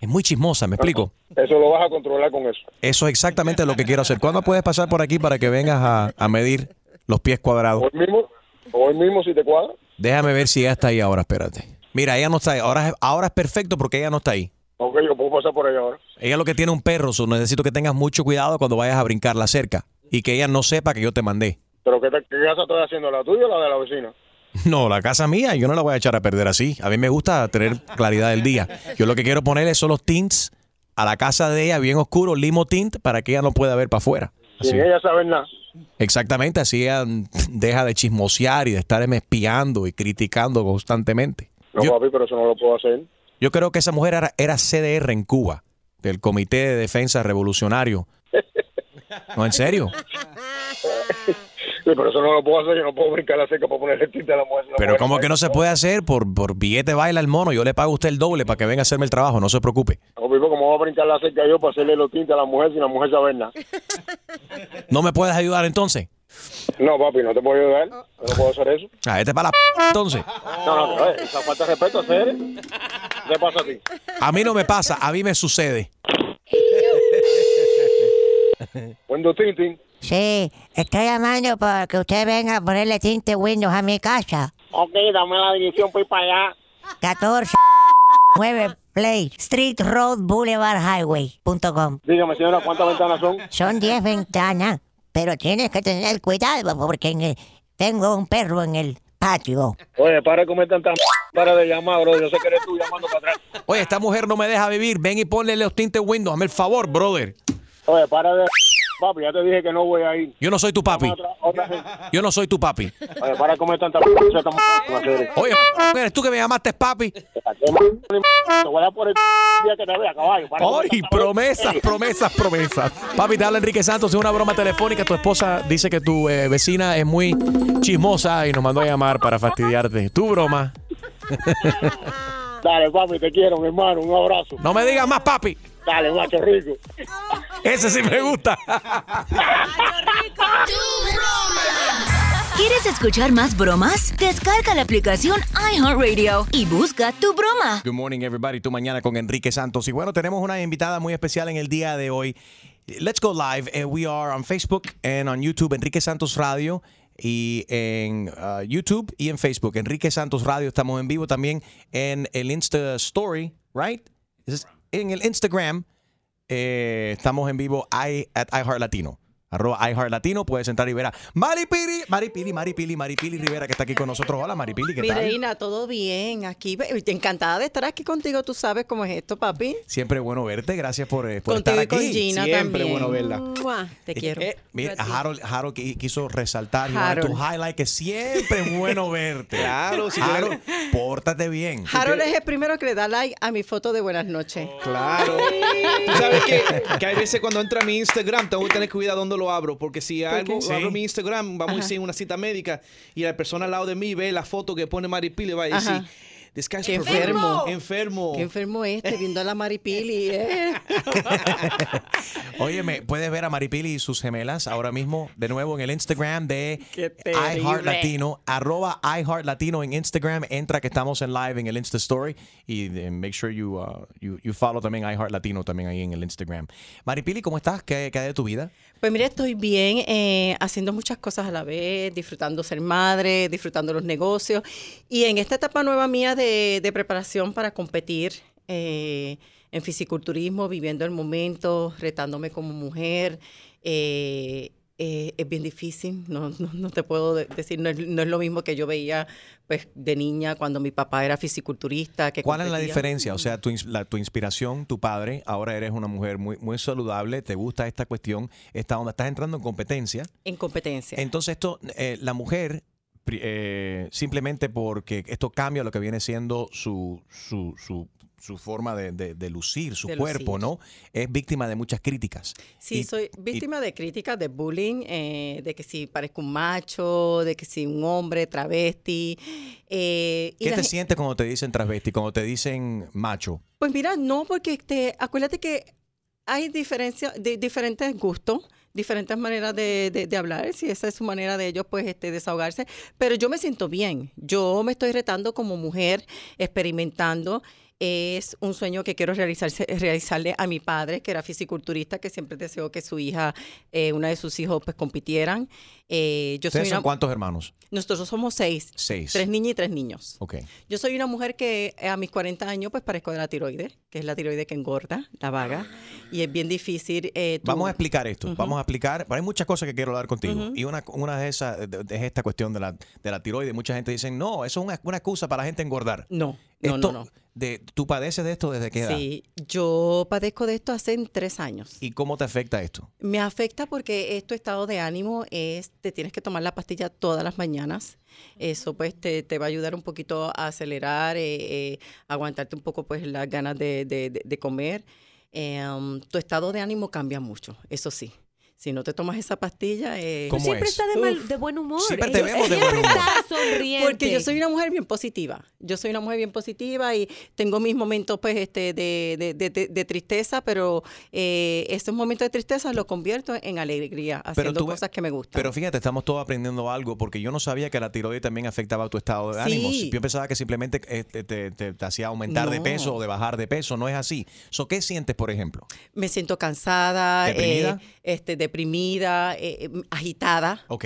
Es muy chismosa, ¿me explico? Eso lo vas a controlar con eso. Eso es exactamente lo que quiero hacer. ¿Cuándo puedes pasar por aquí para que vengas a, a medir los pies cuadrados? Hoy mismo, hoy mismo si te cuadra. Déjame ver si ella está ahí ahora, espérate. Mira, ella no está ahí. Ahora, es- ahora es perfecto porque ella no está ahí. Ok, yo puedo pasar por allá ahora. Ella lo que tiene un perro, so necesito que tengas mucho cuidado cuando vayas a brincarla cerca. Y que ella no sepa que yo te mandé. Pero ¿qué, te- qué casa estoy haciendo? ¿La tuya o la de la vecina? (laughs) No, la casa mía, yo no la voy a echar a perder así. A mí me gusta tener claridad del día. Yo lo que quiero ponerle son los tints a la casa de ella, bien oscuro, limo tint, para que ella no pueda ver para afuera. Así. Sin ella saber nada. Exactamente, así ella deja de chismosear y de estarme espiando y criticando constantemente. No, Yo, papi, pero eso no lo puedo hacer. yo creo que esa mujer era, era CDR en Cuba, del Comité de Defensa Revolucionario. (laughs) No, en serio. (laughs) Sí, pero eso no lo puedo hacer. Yo no puedo brincar la cerca para ponerle tinte a la mujer. Pero mujer no que no se puede hacer por, por billete baila el mono, yo le pago a usted el doble para que venga a hacerme el trabajo, no se preocupe. No, papi, ¿Cómo voy a brincar la cerca yo para hacerle los tintes a la mujer sin la mujer saber nada? (laughs) ¿No me puedes ayudar entonces? No, papi, no te puedo ayudar. No puedo hacer eso. Ah, vete para la p entonces. No, no, eh, esa falta de respeto, hacer. ¿Qué pasa a ti? A mí no me pasa, a mí me sucede. Windows Tintin. Sí, estoy llamando para que usted venga a ponerle tinte Windows a mi casa. Ok, dame la dirección para ir para allá. 14 9 Play Street Road Boulevard Highway.com. Dígame, señora, ¿cuántas ventanas son? Son 10 ventanas, pero tienes que tener cuidado porque en el- tengo un perro en el patio. Oye, para de comer tanta m- para de llamar, bro. Yo sé que eres tú llamando para atrás. Oye, esta mujer no me deja vivir. Ven y ponle los tintes Windows. Hazme el favor, brother. Oye, para de... Papi, ya te dije que no voy a ir. Yo no soy tu papi. Yo no soy tu papi. Oye, para de comer tanta. Oye, eres tú que me llamaste papi. Te voy a por el día que te vea, caballo. M- promesas, promesas, promesas. Papi, te habla Enrique Santos. Es una broma telefónica. Tu esposa dice que tu eh, vecina es muy chismosa y nos mandó a llamar para fastidiarte. Tu broma. Dale, papi, te quiero, mi hermano. Un abrazo. No me digas más, papi. Dale, macho rico. Ese sí me gusta. ¿Quieres escuchar más bromas? Descarga la aplicación iHeartRadio y busca tu broma. Good morning, everybody. Tu mañana con Enrique Santos. Y bueno, tenemos una invitada muy especial en el día de hoy. Let's go live. Eh, we are on Facebook and on YouTube, Enrique Santos Radio. Y en uh, YouTube y en Facebook, Enrique Santos Radio. Estamos en vivo también en el Insta Story, right? Is this- En el Instagram eh, estamos en vivo I, at iHeart Latino. Arroba iHeart Latino. Puedes entrar y ver a Maripili, Maripili, Maripili, Maripili Rivera, que está aquí con nosotros. Hola, Maripili, ¿qué tal? reina, todo bien. Aquí, encantada de estar aquí contigo. Tú sabes cómo es esto, papi. Siempre bueno verte. Gracias por, eh, por Contigo estar y aquí. con Gina Siempre también. bueno verla. Mua, Te quiero. Eh, mira, a. Harold, Harold qui- quiso resaltar y tu Harold. highlight que siempre es bueno (laughs) verte. Claro, si tú Harold, pórtate bien. Harold es el primero que le da like a mi foto de buenas noches. Claro. Tú sabes que, que hay veces cuando entra a mi Instagram tengo que tener cuidado dónde lo abro. Porque si algo, abro mi Instagram, vamos a Ajá. decir una cita médica y la persona al lado de mí ve la foto que pone Maripili y va a decir, Ajá. this guy's Qué perfect". enfermo. Enfermo. Qué enfermo este, viendo a la Maripili. eh. (laughs) Óyeme, puedes ver a Maripili y sus gemelas ahora mismo de nuevo en el Instagram de terrible. iHeart Latino, arroba iHeart Latino en Instagram. Entra que estamos en live en el Insta Story y eh, make sure you, uh, you, you follow también iHeart Latino también ahí en el Instagram. Maripili, ¿cómo estás? ¿Qué, qué hay de tu vida? Pues mira, estoy bien, eh, haciendo muchas cosas a la vez, disfrutando ser madre, disfrutando los negocios. Y en esta etapa nueva mía de, preparación para competir eh, en fisiculturismo, viviendo el momento, retándome como mujer, eh, eh, es bien difícil, no, no, no te puedo de- decir, no es, no es lo mismo que yo veía pues de niña cuando mi papá era fisiculturista. Que ¿Cuál es la diferencia? O sea, tu, la- tu inspiración, tu padre, ahora eres una mujer muy, muy saludable, te gusta esta cuestión, esta onda, estás entrando en competencia. En competencia. Entonces, esto, eh, la mujer, eh, simplemente porque esto cambia lo que viene siendo su, su, su, su forma de, de- de lucir, su De cuerpo, lucir. ¿no? Es víctima de muchas críticas. Sí, Y- soy y- víctima de críticas, de bullying, eh, de que si parezco un macho, de que si un hombre, travesti. eh, ¿Qué te sientes cuando te dicen transvesti, cuando te dicen macho? Pues mira, no, porque te, acuérdate que hay diferencia, de, diferentes gustos, diferentes maneras de, de- de hablar, si esa es su manera de ellos, pues, este, desahogarse. Pero yo me siento bien. Yo me estoy retando como mujer, experimentando. Es un sueño que quiero realizarse, realizarle a mi padre, que era fisiculturista, que siempre deseó que su hija, eh, una de sus hijos, pues compitieran. Eh, yo soy ¿Ustedes son una- cuántos hermanos? Nosotros somos seis. Seis. Tres niñas y tres niños. Ok. Yo soy una mujer que eh, a mis 40 años pues parezco de la tiroides, que es la tiroides que engorda, la vaga, y es bien difícil. eh, Vamos a explicar esto. Vamos a explicar. Pero hay muchas cosas que quiero hablar contigo. Y una, una de esas es esta cuestión de la, de la tiroides. Mucha gente dice, no, eso es una, una excusa para la gente engordar. No, no, Esto- no, no. De, ¿Tú padeces de esto desde qué edad? Sí, yo padezco de esto hace tres años. ¿Y cómo te afecta esto? Me afecta porque es tu estado de ánimo, es, te tienes que tomar la pastilla todas las mañanas. Eso pues te, te va a ayudar un poquito a acelerar, eh, eh, aguantarte un poco pues las ganas de, de- de- comer. Um, tu estado de ánimo cambia mucho, eso sí. Si no te tomas esa pastilla... eh, ¿Cómo Siempre es? está de, mal- de buen humor. Siempre te vemos de buen humor. sonriente. Porque yo soy una mujer bien positiva. Yo soy una mujer bien positiva y tengo mis momentos pues este de, de- de- de- de tristeza, pero eh, esos momentos de tristeza los convierto en alegría, haciendo cosas que me gustan. Pero fíjate, estamos todos aprendiendo algo porque yo no sabía que la tiroides también afectaba tu estado de ánimo. Sí. Yo pensaba que simplemente eh, te, te- te- te hacía aumentar de peso o de bajar de peso. No es así. So, ¿Qué sientes, por ejemplo? me siento cansada, ¿Deprimida? eh, este, deprimida, eh, eh, agitada, Ok.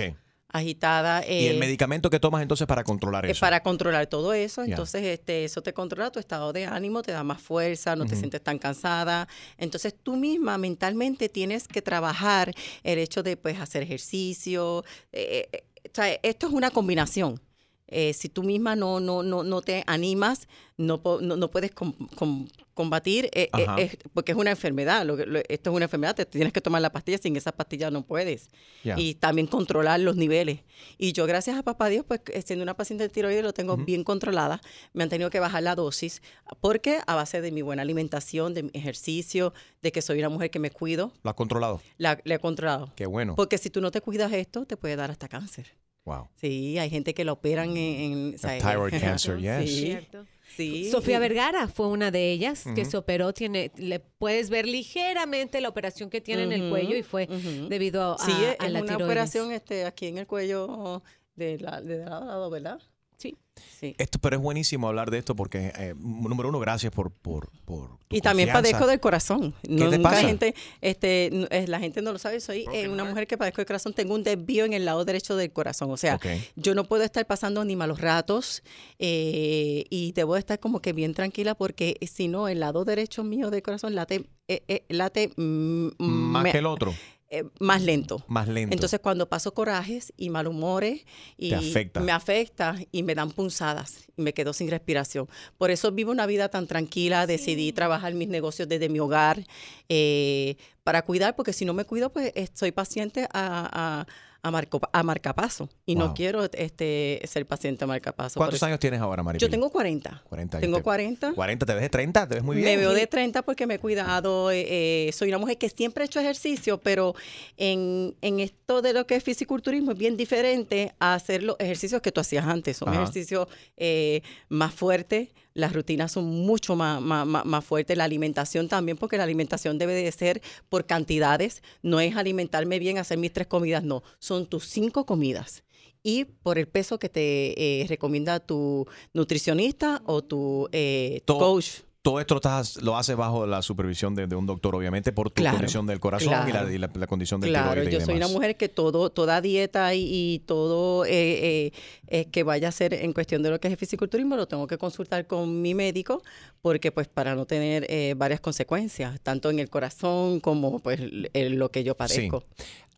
agitada. ¿Y el eh, medicamento que tomas entonces para controlar eso? para controlar todo eso, entonces este, eso te controla tu estado de ánimo, te da más fuerza, no te sientes tan cansada. Entonces tú misma mentalmente tienes que trabajar el hecho de pues hacer ejercicio. eh, o sea, esto es una combinación. Eh, si tú misma no, no, no, no te animas, no, no, no puedes com- com- combatir, eh, eh, porque es una enfermedad. Lo que- lo- esto es una enfermedad, te tienes que tomar la pastilla, sin esa pastilla no puedes. Y también controlar los niveles. Y yo, gracias a papá Dios, pues eh, siendo una paciente de tiroides, lo tengo bien controlada. Me han tenido que bajar la dosis, porque a base de mi buena alimentación, de mi ejercicio, de que soy una mujer que me cuido, ¿Lo has controlado? la, la he controlado. Qué bueno. Porque si tú no te cuidas esto, te puede dar hasta cáncer. Wow. Sí, hay gente que lo operan en... en- Thyroid cancer, (laughs) yes. Sí, Cierto. Sí. Sofía Vergara fue una de ellas que se operó. Tiene, le puedes ver ligeramente la operación que tiene en el cuello y fue debido a, Sí, a es la una tiroides. operación este, aquí en el cuello de, la, de lado a lado, ¿verdad? Sí. sí. Esto, pero es buenísimo hablar de esto porque, eh, número uno, gracias por, por, por tu Y también confianza. padezco del corazón. ¿Qué No, te nunca pasa? gente, este, eh, la gente no lo sabe. Soy eh, una mujer que padezco del corazón. Tengo un desvío en el lado derecho del corazón. O sea, yo no puedo estar pasando ni malos ratos eh, y debo estar como que bien tranquila porque si no, el lado derecho mío del corazón late, eh, eh, late mm, Más me- que el otro. Eh, más lento. Más lento. Entonces, cuando paso corajes y malhumores, y Te afecta. me afecta y me dan punzadas y me quedo sin respiración. Por eso vivo una vida tan tranquila. Decidí trabajar mis negocios desde mi hogar eh, para cuidar, porque si no me cuido, pues eh, soy paciente a, a, a, marco- a marcapaso y no quiero este, ser paciente a marcapaso. ¿Cuántos años tienes ahora, Maripili? Yo tengo 40. 40 años. Tengo Te- 40. 40, te ves de 30, te ves muy bien. Me veo de 30 porque me he cuidado. eh, eh, soy una mujer que siempre he hecho ejercicio, pero en, en esto de lo que es fisiculturismo es bien diferente a hacer los ejercicios que tú hacías antes. Son Ajá. ejercicios eh, más fuertes, las rutinas son mucho más, más, más- fuertes, la alimentación también, porque la alimentación debe de ser por cantidades. No es alimentarme bien, hacer mis tres comidas, no. Son tus cinco comidas y por el peso que te eh, recomienda tu nutricionista o tu eh, Todo- coach. Todo esto lo, estás- lo haces bajo la supervisión de, de un doctor, obviamente, por tu Claro, condición del corazón y, la, claro. y la- la condición del Claro, y yo soy una mujer que todo, toda dieta y, y todo eh, eh, eh, que vaya a ser en cuestión de lo que es el fisiculturismo lo tengo que consultar con mi médico porque pues para no tener eh, varias consecuencias, tanto en el corazón como pues lo que yo padezco.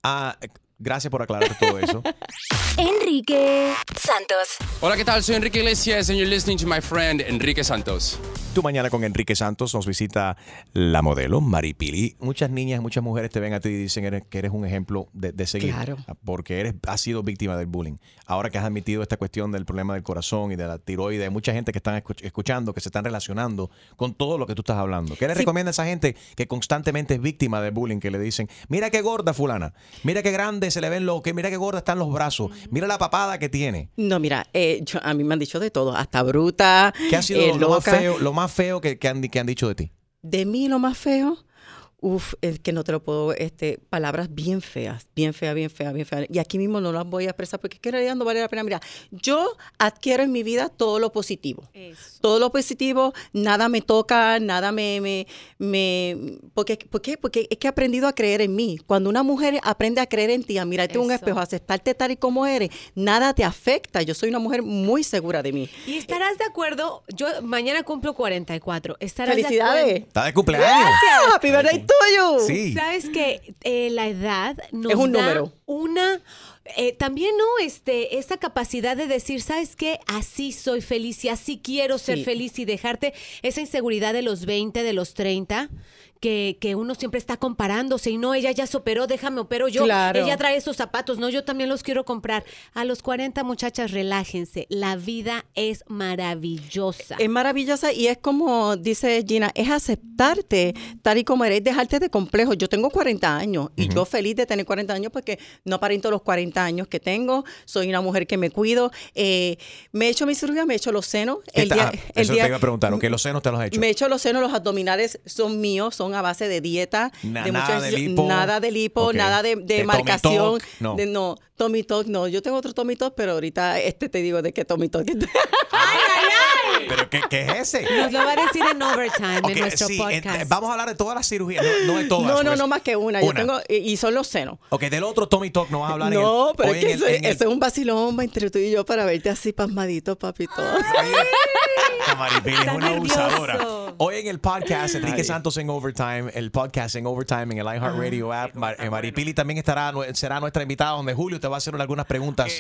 Ah, eh, gracias por aclarar todo eso. (laughs) Enrique Santos. Hola, ¿qué tal? Soy Enrique Iglesias and you're listening to my friend Enrique Santos. Tu mañana con Enrique Santos nos visita la modelo Maripili. Muchas niñas, muchas mujeres te ven a ti y dicen eres- que eres un ejemplo de, de seguir. Claro. Porque eres, has sido víctima del bullying. Ahora que has admitido esta cuestión del problema del corazón y de la tiroides, hay mucha gente que están escuch- escuchando, que se están relacionando con todo lo que tú estás hablando. ¿Qué le Sí. recomienda a esa gente que constantemente es víctima del bullying? Que le dicen, mira qué gorda fulana, mira qué grande se le ven los, que mira qué gorda están los brazos, mira la papada que tiene. No, mira, eh, yo- a mí me han dicho de todo, hasta bruta, ¿Qué ha sido eh, lo, más feo, lo más feo que, que han, que han dicho de ti? De mí lo más feo, Uf, es que no te lo puedo, este, palabras bien feas, bien feas, bien feas, bien feas. Y aquí mismo no las voy a expresar porque es que en realidad no vale la pena. Mira, yo adquiero en mi vida todo lo positivo. Todo lo positivo, nada me toca, nada me, me, me porque, ¿por qué? Porque es que he aprendido a creer en mí. Cuando una mujer aprende a creer en ti, a mirarte en un espejo, a aceptarte tal y como eres, nada te afecta. Yo soy una mujer muy segura de mí. Y estarás de acuerdo, yo mañana cumplo 44. ¿Estarás Felicidades. De acuerdo? Está de cumpleaños. Gracias. Happy birthday to you. Sí. Sabes que eh, la edad nos Es un da número. una eh, también no este esa capacidad de decir sabes qué así soy feliz y así quiero ser Sí. feliz y dejarte esa inseguridad de los 20 de los 30 que, que uno siempre está comparándose y no ella ya se operó déjame opero yo Claro. ella trae esos zapatos no yo también los quiero comprar a los 40 muchachas relájense la vida es maravillosa Es maravillosa y es como dice Gina, es aceptarte tal y como eres, dejarte de complejos. Yo tengo 40 años y yo feliz de tener 40 años porque no aparento los 40 años que tengo. Soy una mujer que me cuido. Eh, me he hecho mi cirugía, me he hecho los senos. ¿Qué El día, ah, el eso día- te iba a preguntar, ¿ok? Los senos te los has hecho. Me he hecho los senos, los abdominales son míos, son a base de dieta. Na- de nada de lipo. Nada de lipo, Ok. nada de, de De Tommy marcación. Talk, no. De, no, Tommy Talk, no. Yo tengo otro Tommy Talk, pero ahorita este te digo de qué Tommy Talk. (laughs) ¿Pero qué, qué es ese? nos lo va a decir en overtime en nuestro sí, podcast eh, vamos a hablar de todas las cirugías, no, no de todas. No, no, pues. no más que una. Yo tengo, y, y son los senos. Ok, del otro Tommy Talk no vas a hablar en No, el- pero es que en el- eso, en el- eso es un vacilón entre tú y yo para verte así pasmadito, papito. Esta Maripili es una nervioso. abusadora. Hoy en el podcast, Enrique Santos en Overtime, el podcast en Overtime en el iHeartRadio app. Mar- eh, Maripili también estará, será nuestra invitada, donde Julio te va a hacer algunas preguntas.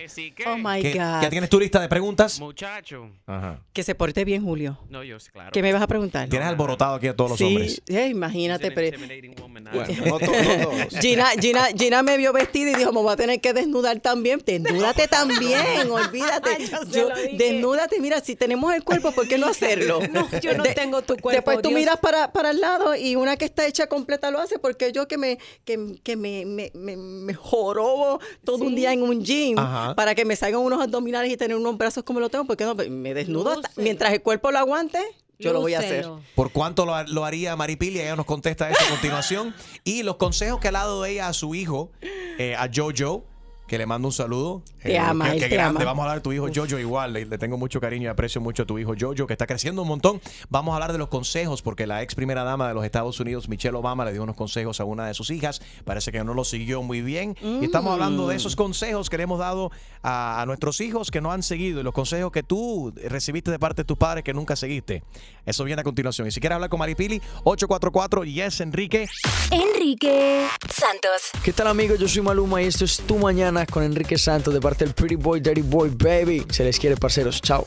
Oh my ¿Qué, God. qué tienes tu lista de preguntas? Muchacho. Ajá. Que se porte bien, Julio. No, yo sí, claro. ¿Qué me vas a preguntar? Tienes alborotado aquí a todos los sí, hombres. eh, imagínate. Pero... Bueno, no to- no todos. (laughs) Gina, Gina, Gina me vio vestida y dijo, me voy a tener que desnudar también. Desnúdate también, olvídate. (laughs) Yo se Yo- lo dije. desnúdate, mira, si tenemos el cuerpo, ¿por qué no hacerlo? No, yo no tengo tu cuerpo, Después tú Dios. miras para, para el lado y una que está hecha completa lo hace porque yo que me, que, que me, me, me, me jorobo todo un día en un gym Ajá. para que me salgan unos abdominales y tener unos brazos como lo tengo, porque no? Me desnudo hasta- mientras el cuerpo lo aguante, yo lo voy a hacer. ¿Por cuánto lo, lo haría Maripili? Ella nos contesta eso a continuación. Y los consejos que ha dado ella a su hijo, eh, a Jojo, que le mando un saludo. Te Eh, ama, qué- él qué te grande. ama. Vamos a hablar de tu hijo Jojo igual. Le, le tengo mucho cariño y aprecio mucho a tu hijo Jojo, que está creciendo un montón. Vamos a hablar de los consejos, porque la ex primera dama de los Estados Unidos, Michelle Obama, le dio unos consejos a una de sus hijas. Parece que no lo siguió muy bien. Y estamos hablando de esos consejos que le hemos dado a, a nuestros hijos que no han seguido y los consejos que tú recibiste de parte de tus padres que nunca seguiste. Eso viene a continuación. Y si quieres hablar con Maripili, 844 Yes Enrique. Enrique Santos. ¿Qué tal amigos? Yo soy Maluma y esto es Tu Mañana con Enrique Santos de parte del Pretty Boy, Dirty Boy, Baby. Se les quiere, parceros. Chao.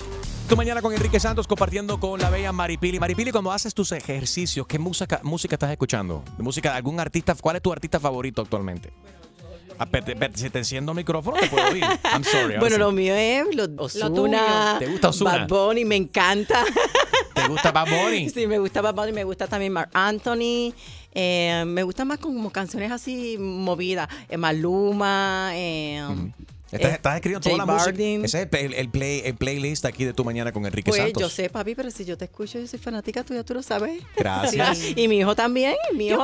Tu mañana con Enrique Santos compartiendo con la bella Maripili. Maripili, cuando haces tus ejercicios, ¿qué música, música estás escuchando? ¿De música de algún artista? ¿Cuál es tu artista favorito actualmente? Ah, si te enciendo el micrófono, te puedo oír. I'm sorry. Bueno, lo mío es los Ozuna, ¿Te gusta Ozuna? Bad Bunny, me encanta. (laughs) ¿Te gusta Bad Bunny? Sí, me gusta Bad Bunny, me gusta también Mark Anthony. eh, me gusta más como canciones así movidas. eh, Maluma. eh, Estás, eh, estás escribiendo J toda la música. Balvin. Ese es el, el play, el playlist aquí de Tu Mañana con Enrique Pues Santos. yo sé, papi, pero si yo te escucho, yo soy fanática tuya, tú lo sabes. Gracias. Sí. (laughs) Y mi hijo también, mi hijo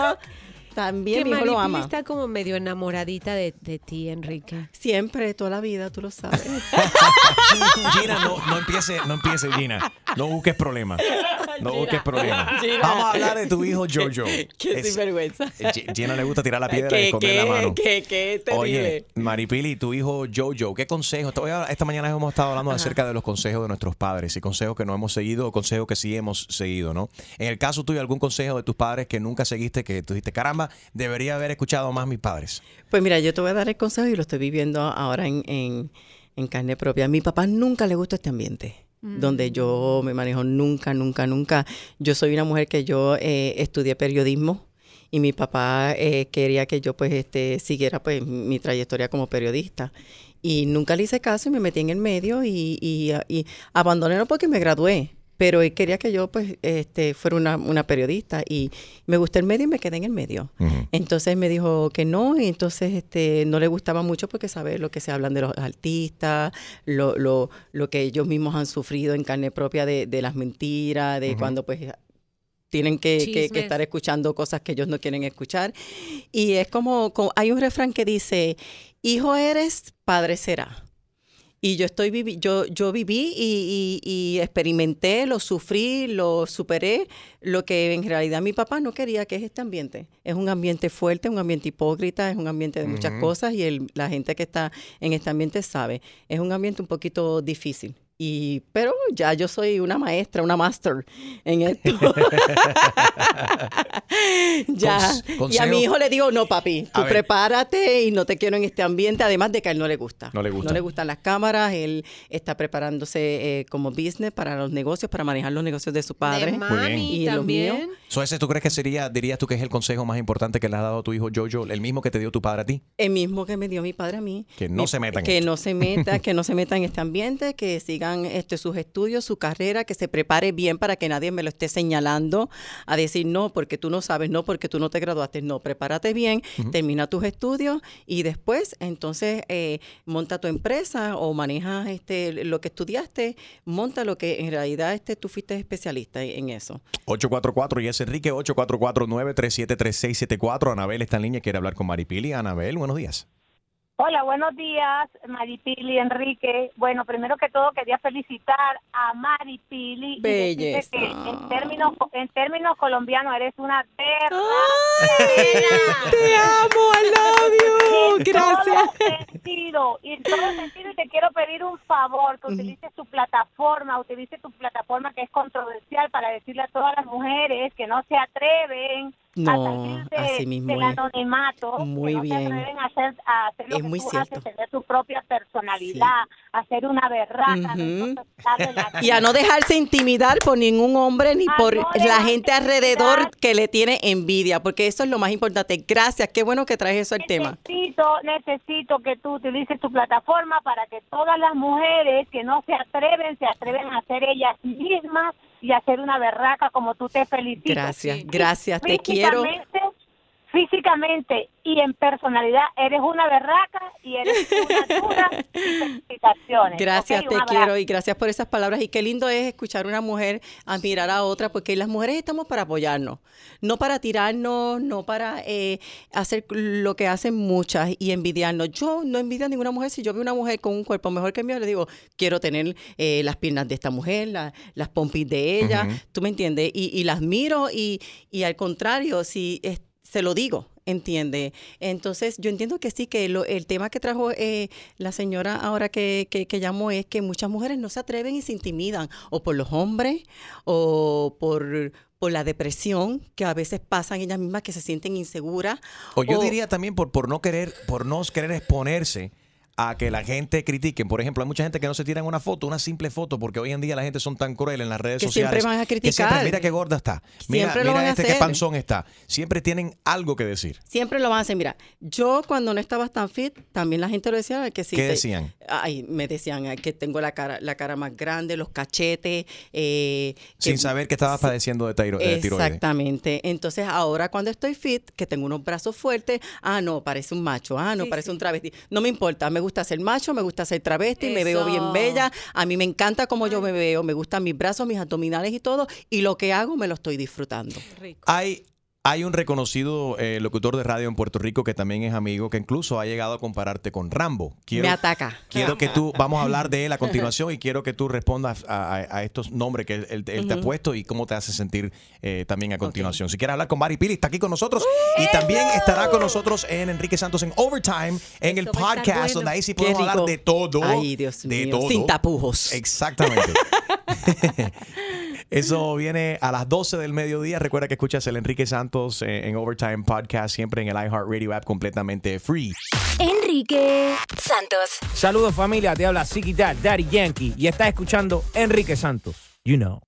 también, que mi hijo lo ama. está como medio enamoradita de, de ti, Enrique. Siempre, toda la vida, tú lo sabes. (laughs) Gina, no, no empiece, no empiece, Gina. No busques problemas. No busques problemas. Vamos a hablar de tu hijo Jojo. Qué Es- sinvergüenza. G- Gina le gusta tirar la piedra y ¿Qué, esconder la qué, mano. qué, qué. Oye, Maripili, tu hijo Jojo, ¿qué consejos? Esta mañana hemos estado hablando acerca de los consejos de nuestros padres y consejos que no hemos seguido o consejos que sí hemos seguido, ¿no? En el caso tuyo, ¿algún consejo de tus padres que nunca seguiste, que tú dijiste, caramba, debería haber escuchado más a mis padres? Pues mira, yo te voy a dar el consejo y lo estoy viviendo ahora en, en- en carne propia. A mi papá nunca le gustó este ambiente. donde yo me manejo nunca, nunca, nunca. Yo soy una mujer que yo eh, estudié periodismo y mi papá eh, quería que yo pues este siguiera pues mi trayectoria como periodista y nunca le hice caso y me metí en el medio y, y, y abandoné no porque me gradué pero él quería que yo pues este fuera una, una periodista y me gustó el medio y me quedé en el medio entonces me dijo que no y entonces este no le gustaba mucho porque sabe lo que se hablan de los artistas lo, lo, lo que ellos mismos han sufrido en carne propia de, de las mentiras de cuando pues tienen que, que- estar escuchando cosas que ellos no quieren escuchar. Y es como, como- hay un refrán que dice, hijo eres, padre será. Y yo estoy vivi yo, yo viví y, y- y experimenté, lo sufrí, lo superé, lo que en realidad mi papá no quería que es este ambiente. Es un ambiente fuerte, un ambiente hipócrita, es un ambiente de muchas cosas y el- la gente que está en este ambiente sabe. Es un ambiente un poquito difícil. Y, pero ya yo soy una maestra, una master en esto. (laughs) (laughs) ya. Y a mi hijo le digo, no, papi, tú prepárate y no te quiero en este ambiente, además de que a él no le gusta. No le gusta. No le gustan las cámaras, él está preparándose eh, como business para los negocios, para manejar los negocios de su padre. Muy bien. Y los míos. So, ese tú crees que sería, dirías tú que es el consejo más importante que le has dado a tu hijo Jojo, el mismo que te dio tu padre a ti? El mismo que me dio mi padre a mí. Que no Mi- se metan en Que esto. no se meta, que no se meta en este ambiente, que sigan este, sus estudios, su carrera, que se prepare bien para que nadie me lo esté señalando a decir no, porque tú no sabes, no, porque tú no te graduaste. No, prepárate bien, termina tus estudios y después entonces eh, monta tu empresa o manejas este, lo que estudiaste, monta lo que en realidad este, tú fuiste especialista en eso. 844 y es Enrique 844-937-3674. Anabel está en línea, quiere hablar con Maripili. Anabel, buenos días. Hola, buenos días, Maripili, Enrique. Bueno, primero que todo quería felicitar a Maripili. y Belleza. que en términos, en términos colombianos eres una perra. Te amo, I love you. En Gracias. todo sentido, y en todo sentido, y te quiero pedir un favor, que utilices tu plataforma, utilice tu plataforma que es controversial para decirle a todas las mujeres que no se atreven No, salir de- así mismo del es. anonimato, Muy que no bien. a hacer, a hacer lo Es que muy tú cierto. haces, tener tu propia personalidad, hacer una berraca, darle la Y a no dejarse intimidar por ningún hombre ni A por no la gente alrededor que le tiene envidia, porque eso es lo más importante. Gracias, qué bueno que traes eso al tema. Necesito, necesito que tú utilices tu plataforma para que todas las mujeres que no se atreven, se atreven a ser ellas mismas y hacer una berraca como tú te felicitas. Gracias, gracias, te quiero. Físicamente, y en personalidad eres una berraca y eres una dura. (laughs) felicitaciones. Gracias, te quiero y gracias por esas palabras. Y qué lindo es escuchar a una mujer admirar a otra, porque las mujeres estamos para apoyarnos, no para tirarnos, no para eh, hacer lo que hacen muchas y envidiarnos. Yo no envidio a ninguna mujer. Si yo veo una mujer con un cuerpo mejor que el mío, le digo, quiero tener eh, las piernas de esta mujer, la- las pompis de ella, Ujú. tú me entiendes, y, y las miro y, y al contrario, si es- se lo digo. Entiende. Entonces, yo entiendo que sí, que lo- el tema que trajo eh, la señora ahora que, que, que llamó es que muchas mujeres no se atreven y se intimidan, o por los hombres, o por, por la depresión que a veces pasan ellas mismas que se sienten inseguras. O yo diría también por, por no querer, por no querer exponerse a que la gente critique. Por ejemplo, hay mucha gente que no se tiran una foto, una simple foto, porque hoy en día la gente son tan cruel en las redes Que sociales. siempre van a que siempre, criticar. mira qué gorda está. Mira, Siempre mira este qué panzón está. Siempre tienen algo que decir. Siempre lo van a hacer. Mira, yo cuando no estaba tan fit, también la gente lo decía que sí. ¿Qué te- decían? Ay, me decían ay, que tengo la cara, la cara más grande, los cachetes. eh, Sin que- saber que estabas padeciendo de, tiro- de tiroides. Exactamente. Entonces, ahora cuando estoy fit, que tengo unos brazos fuertes, ah, no, parece un macho, ah, no, parece un travesti. No me importa, me gusta ser macho, me gusta ser travesti, me veo bien bella, a mí me encanta cómo yo me veo, me gustan mis brazos, mis abdominales y todo, y lo que hago me lo estoy disfrutando. Hay, hay un reconocido eh, locutor de radio en Puerto Rico que también es amigo, que incluso ha llegado a compararte con Rambo. Quiero, me ataca. Quiero que tú, vamos a hablar de él a (laughs) continuación y quiero que tú respondas a, a- a estos nombres que él, te ha puesto y cómo te hace sentir eh, también a continuación. Si quieres hablar con Mari Pili, está aquí con nosotros y también estará con nosotros en Enrique Santos en Overtime, en el podcast, bueno. donde ahí sí podemos hablar de todo. Ay, Dios de mío, todo. sin tapujos. Exactamente. (laughs) (laughs) Eso viene a las 12 del mediodía. Recuerda que escuchas el Enrique Santos eh, en Overtime Podcast, siempre en el iHeartRadio app completamente free. Enrique Santos. Saludos familia, te habla Ziggy Dad, Daddy Yankee y estás escuchando Enrique Santos. You know.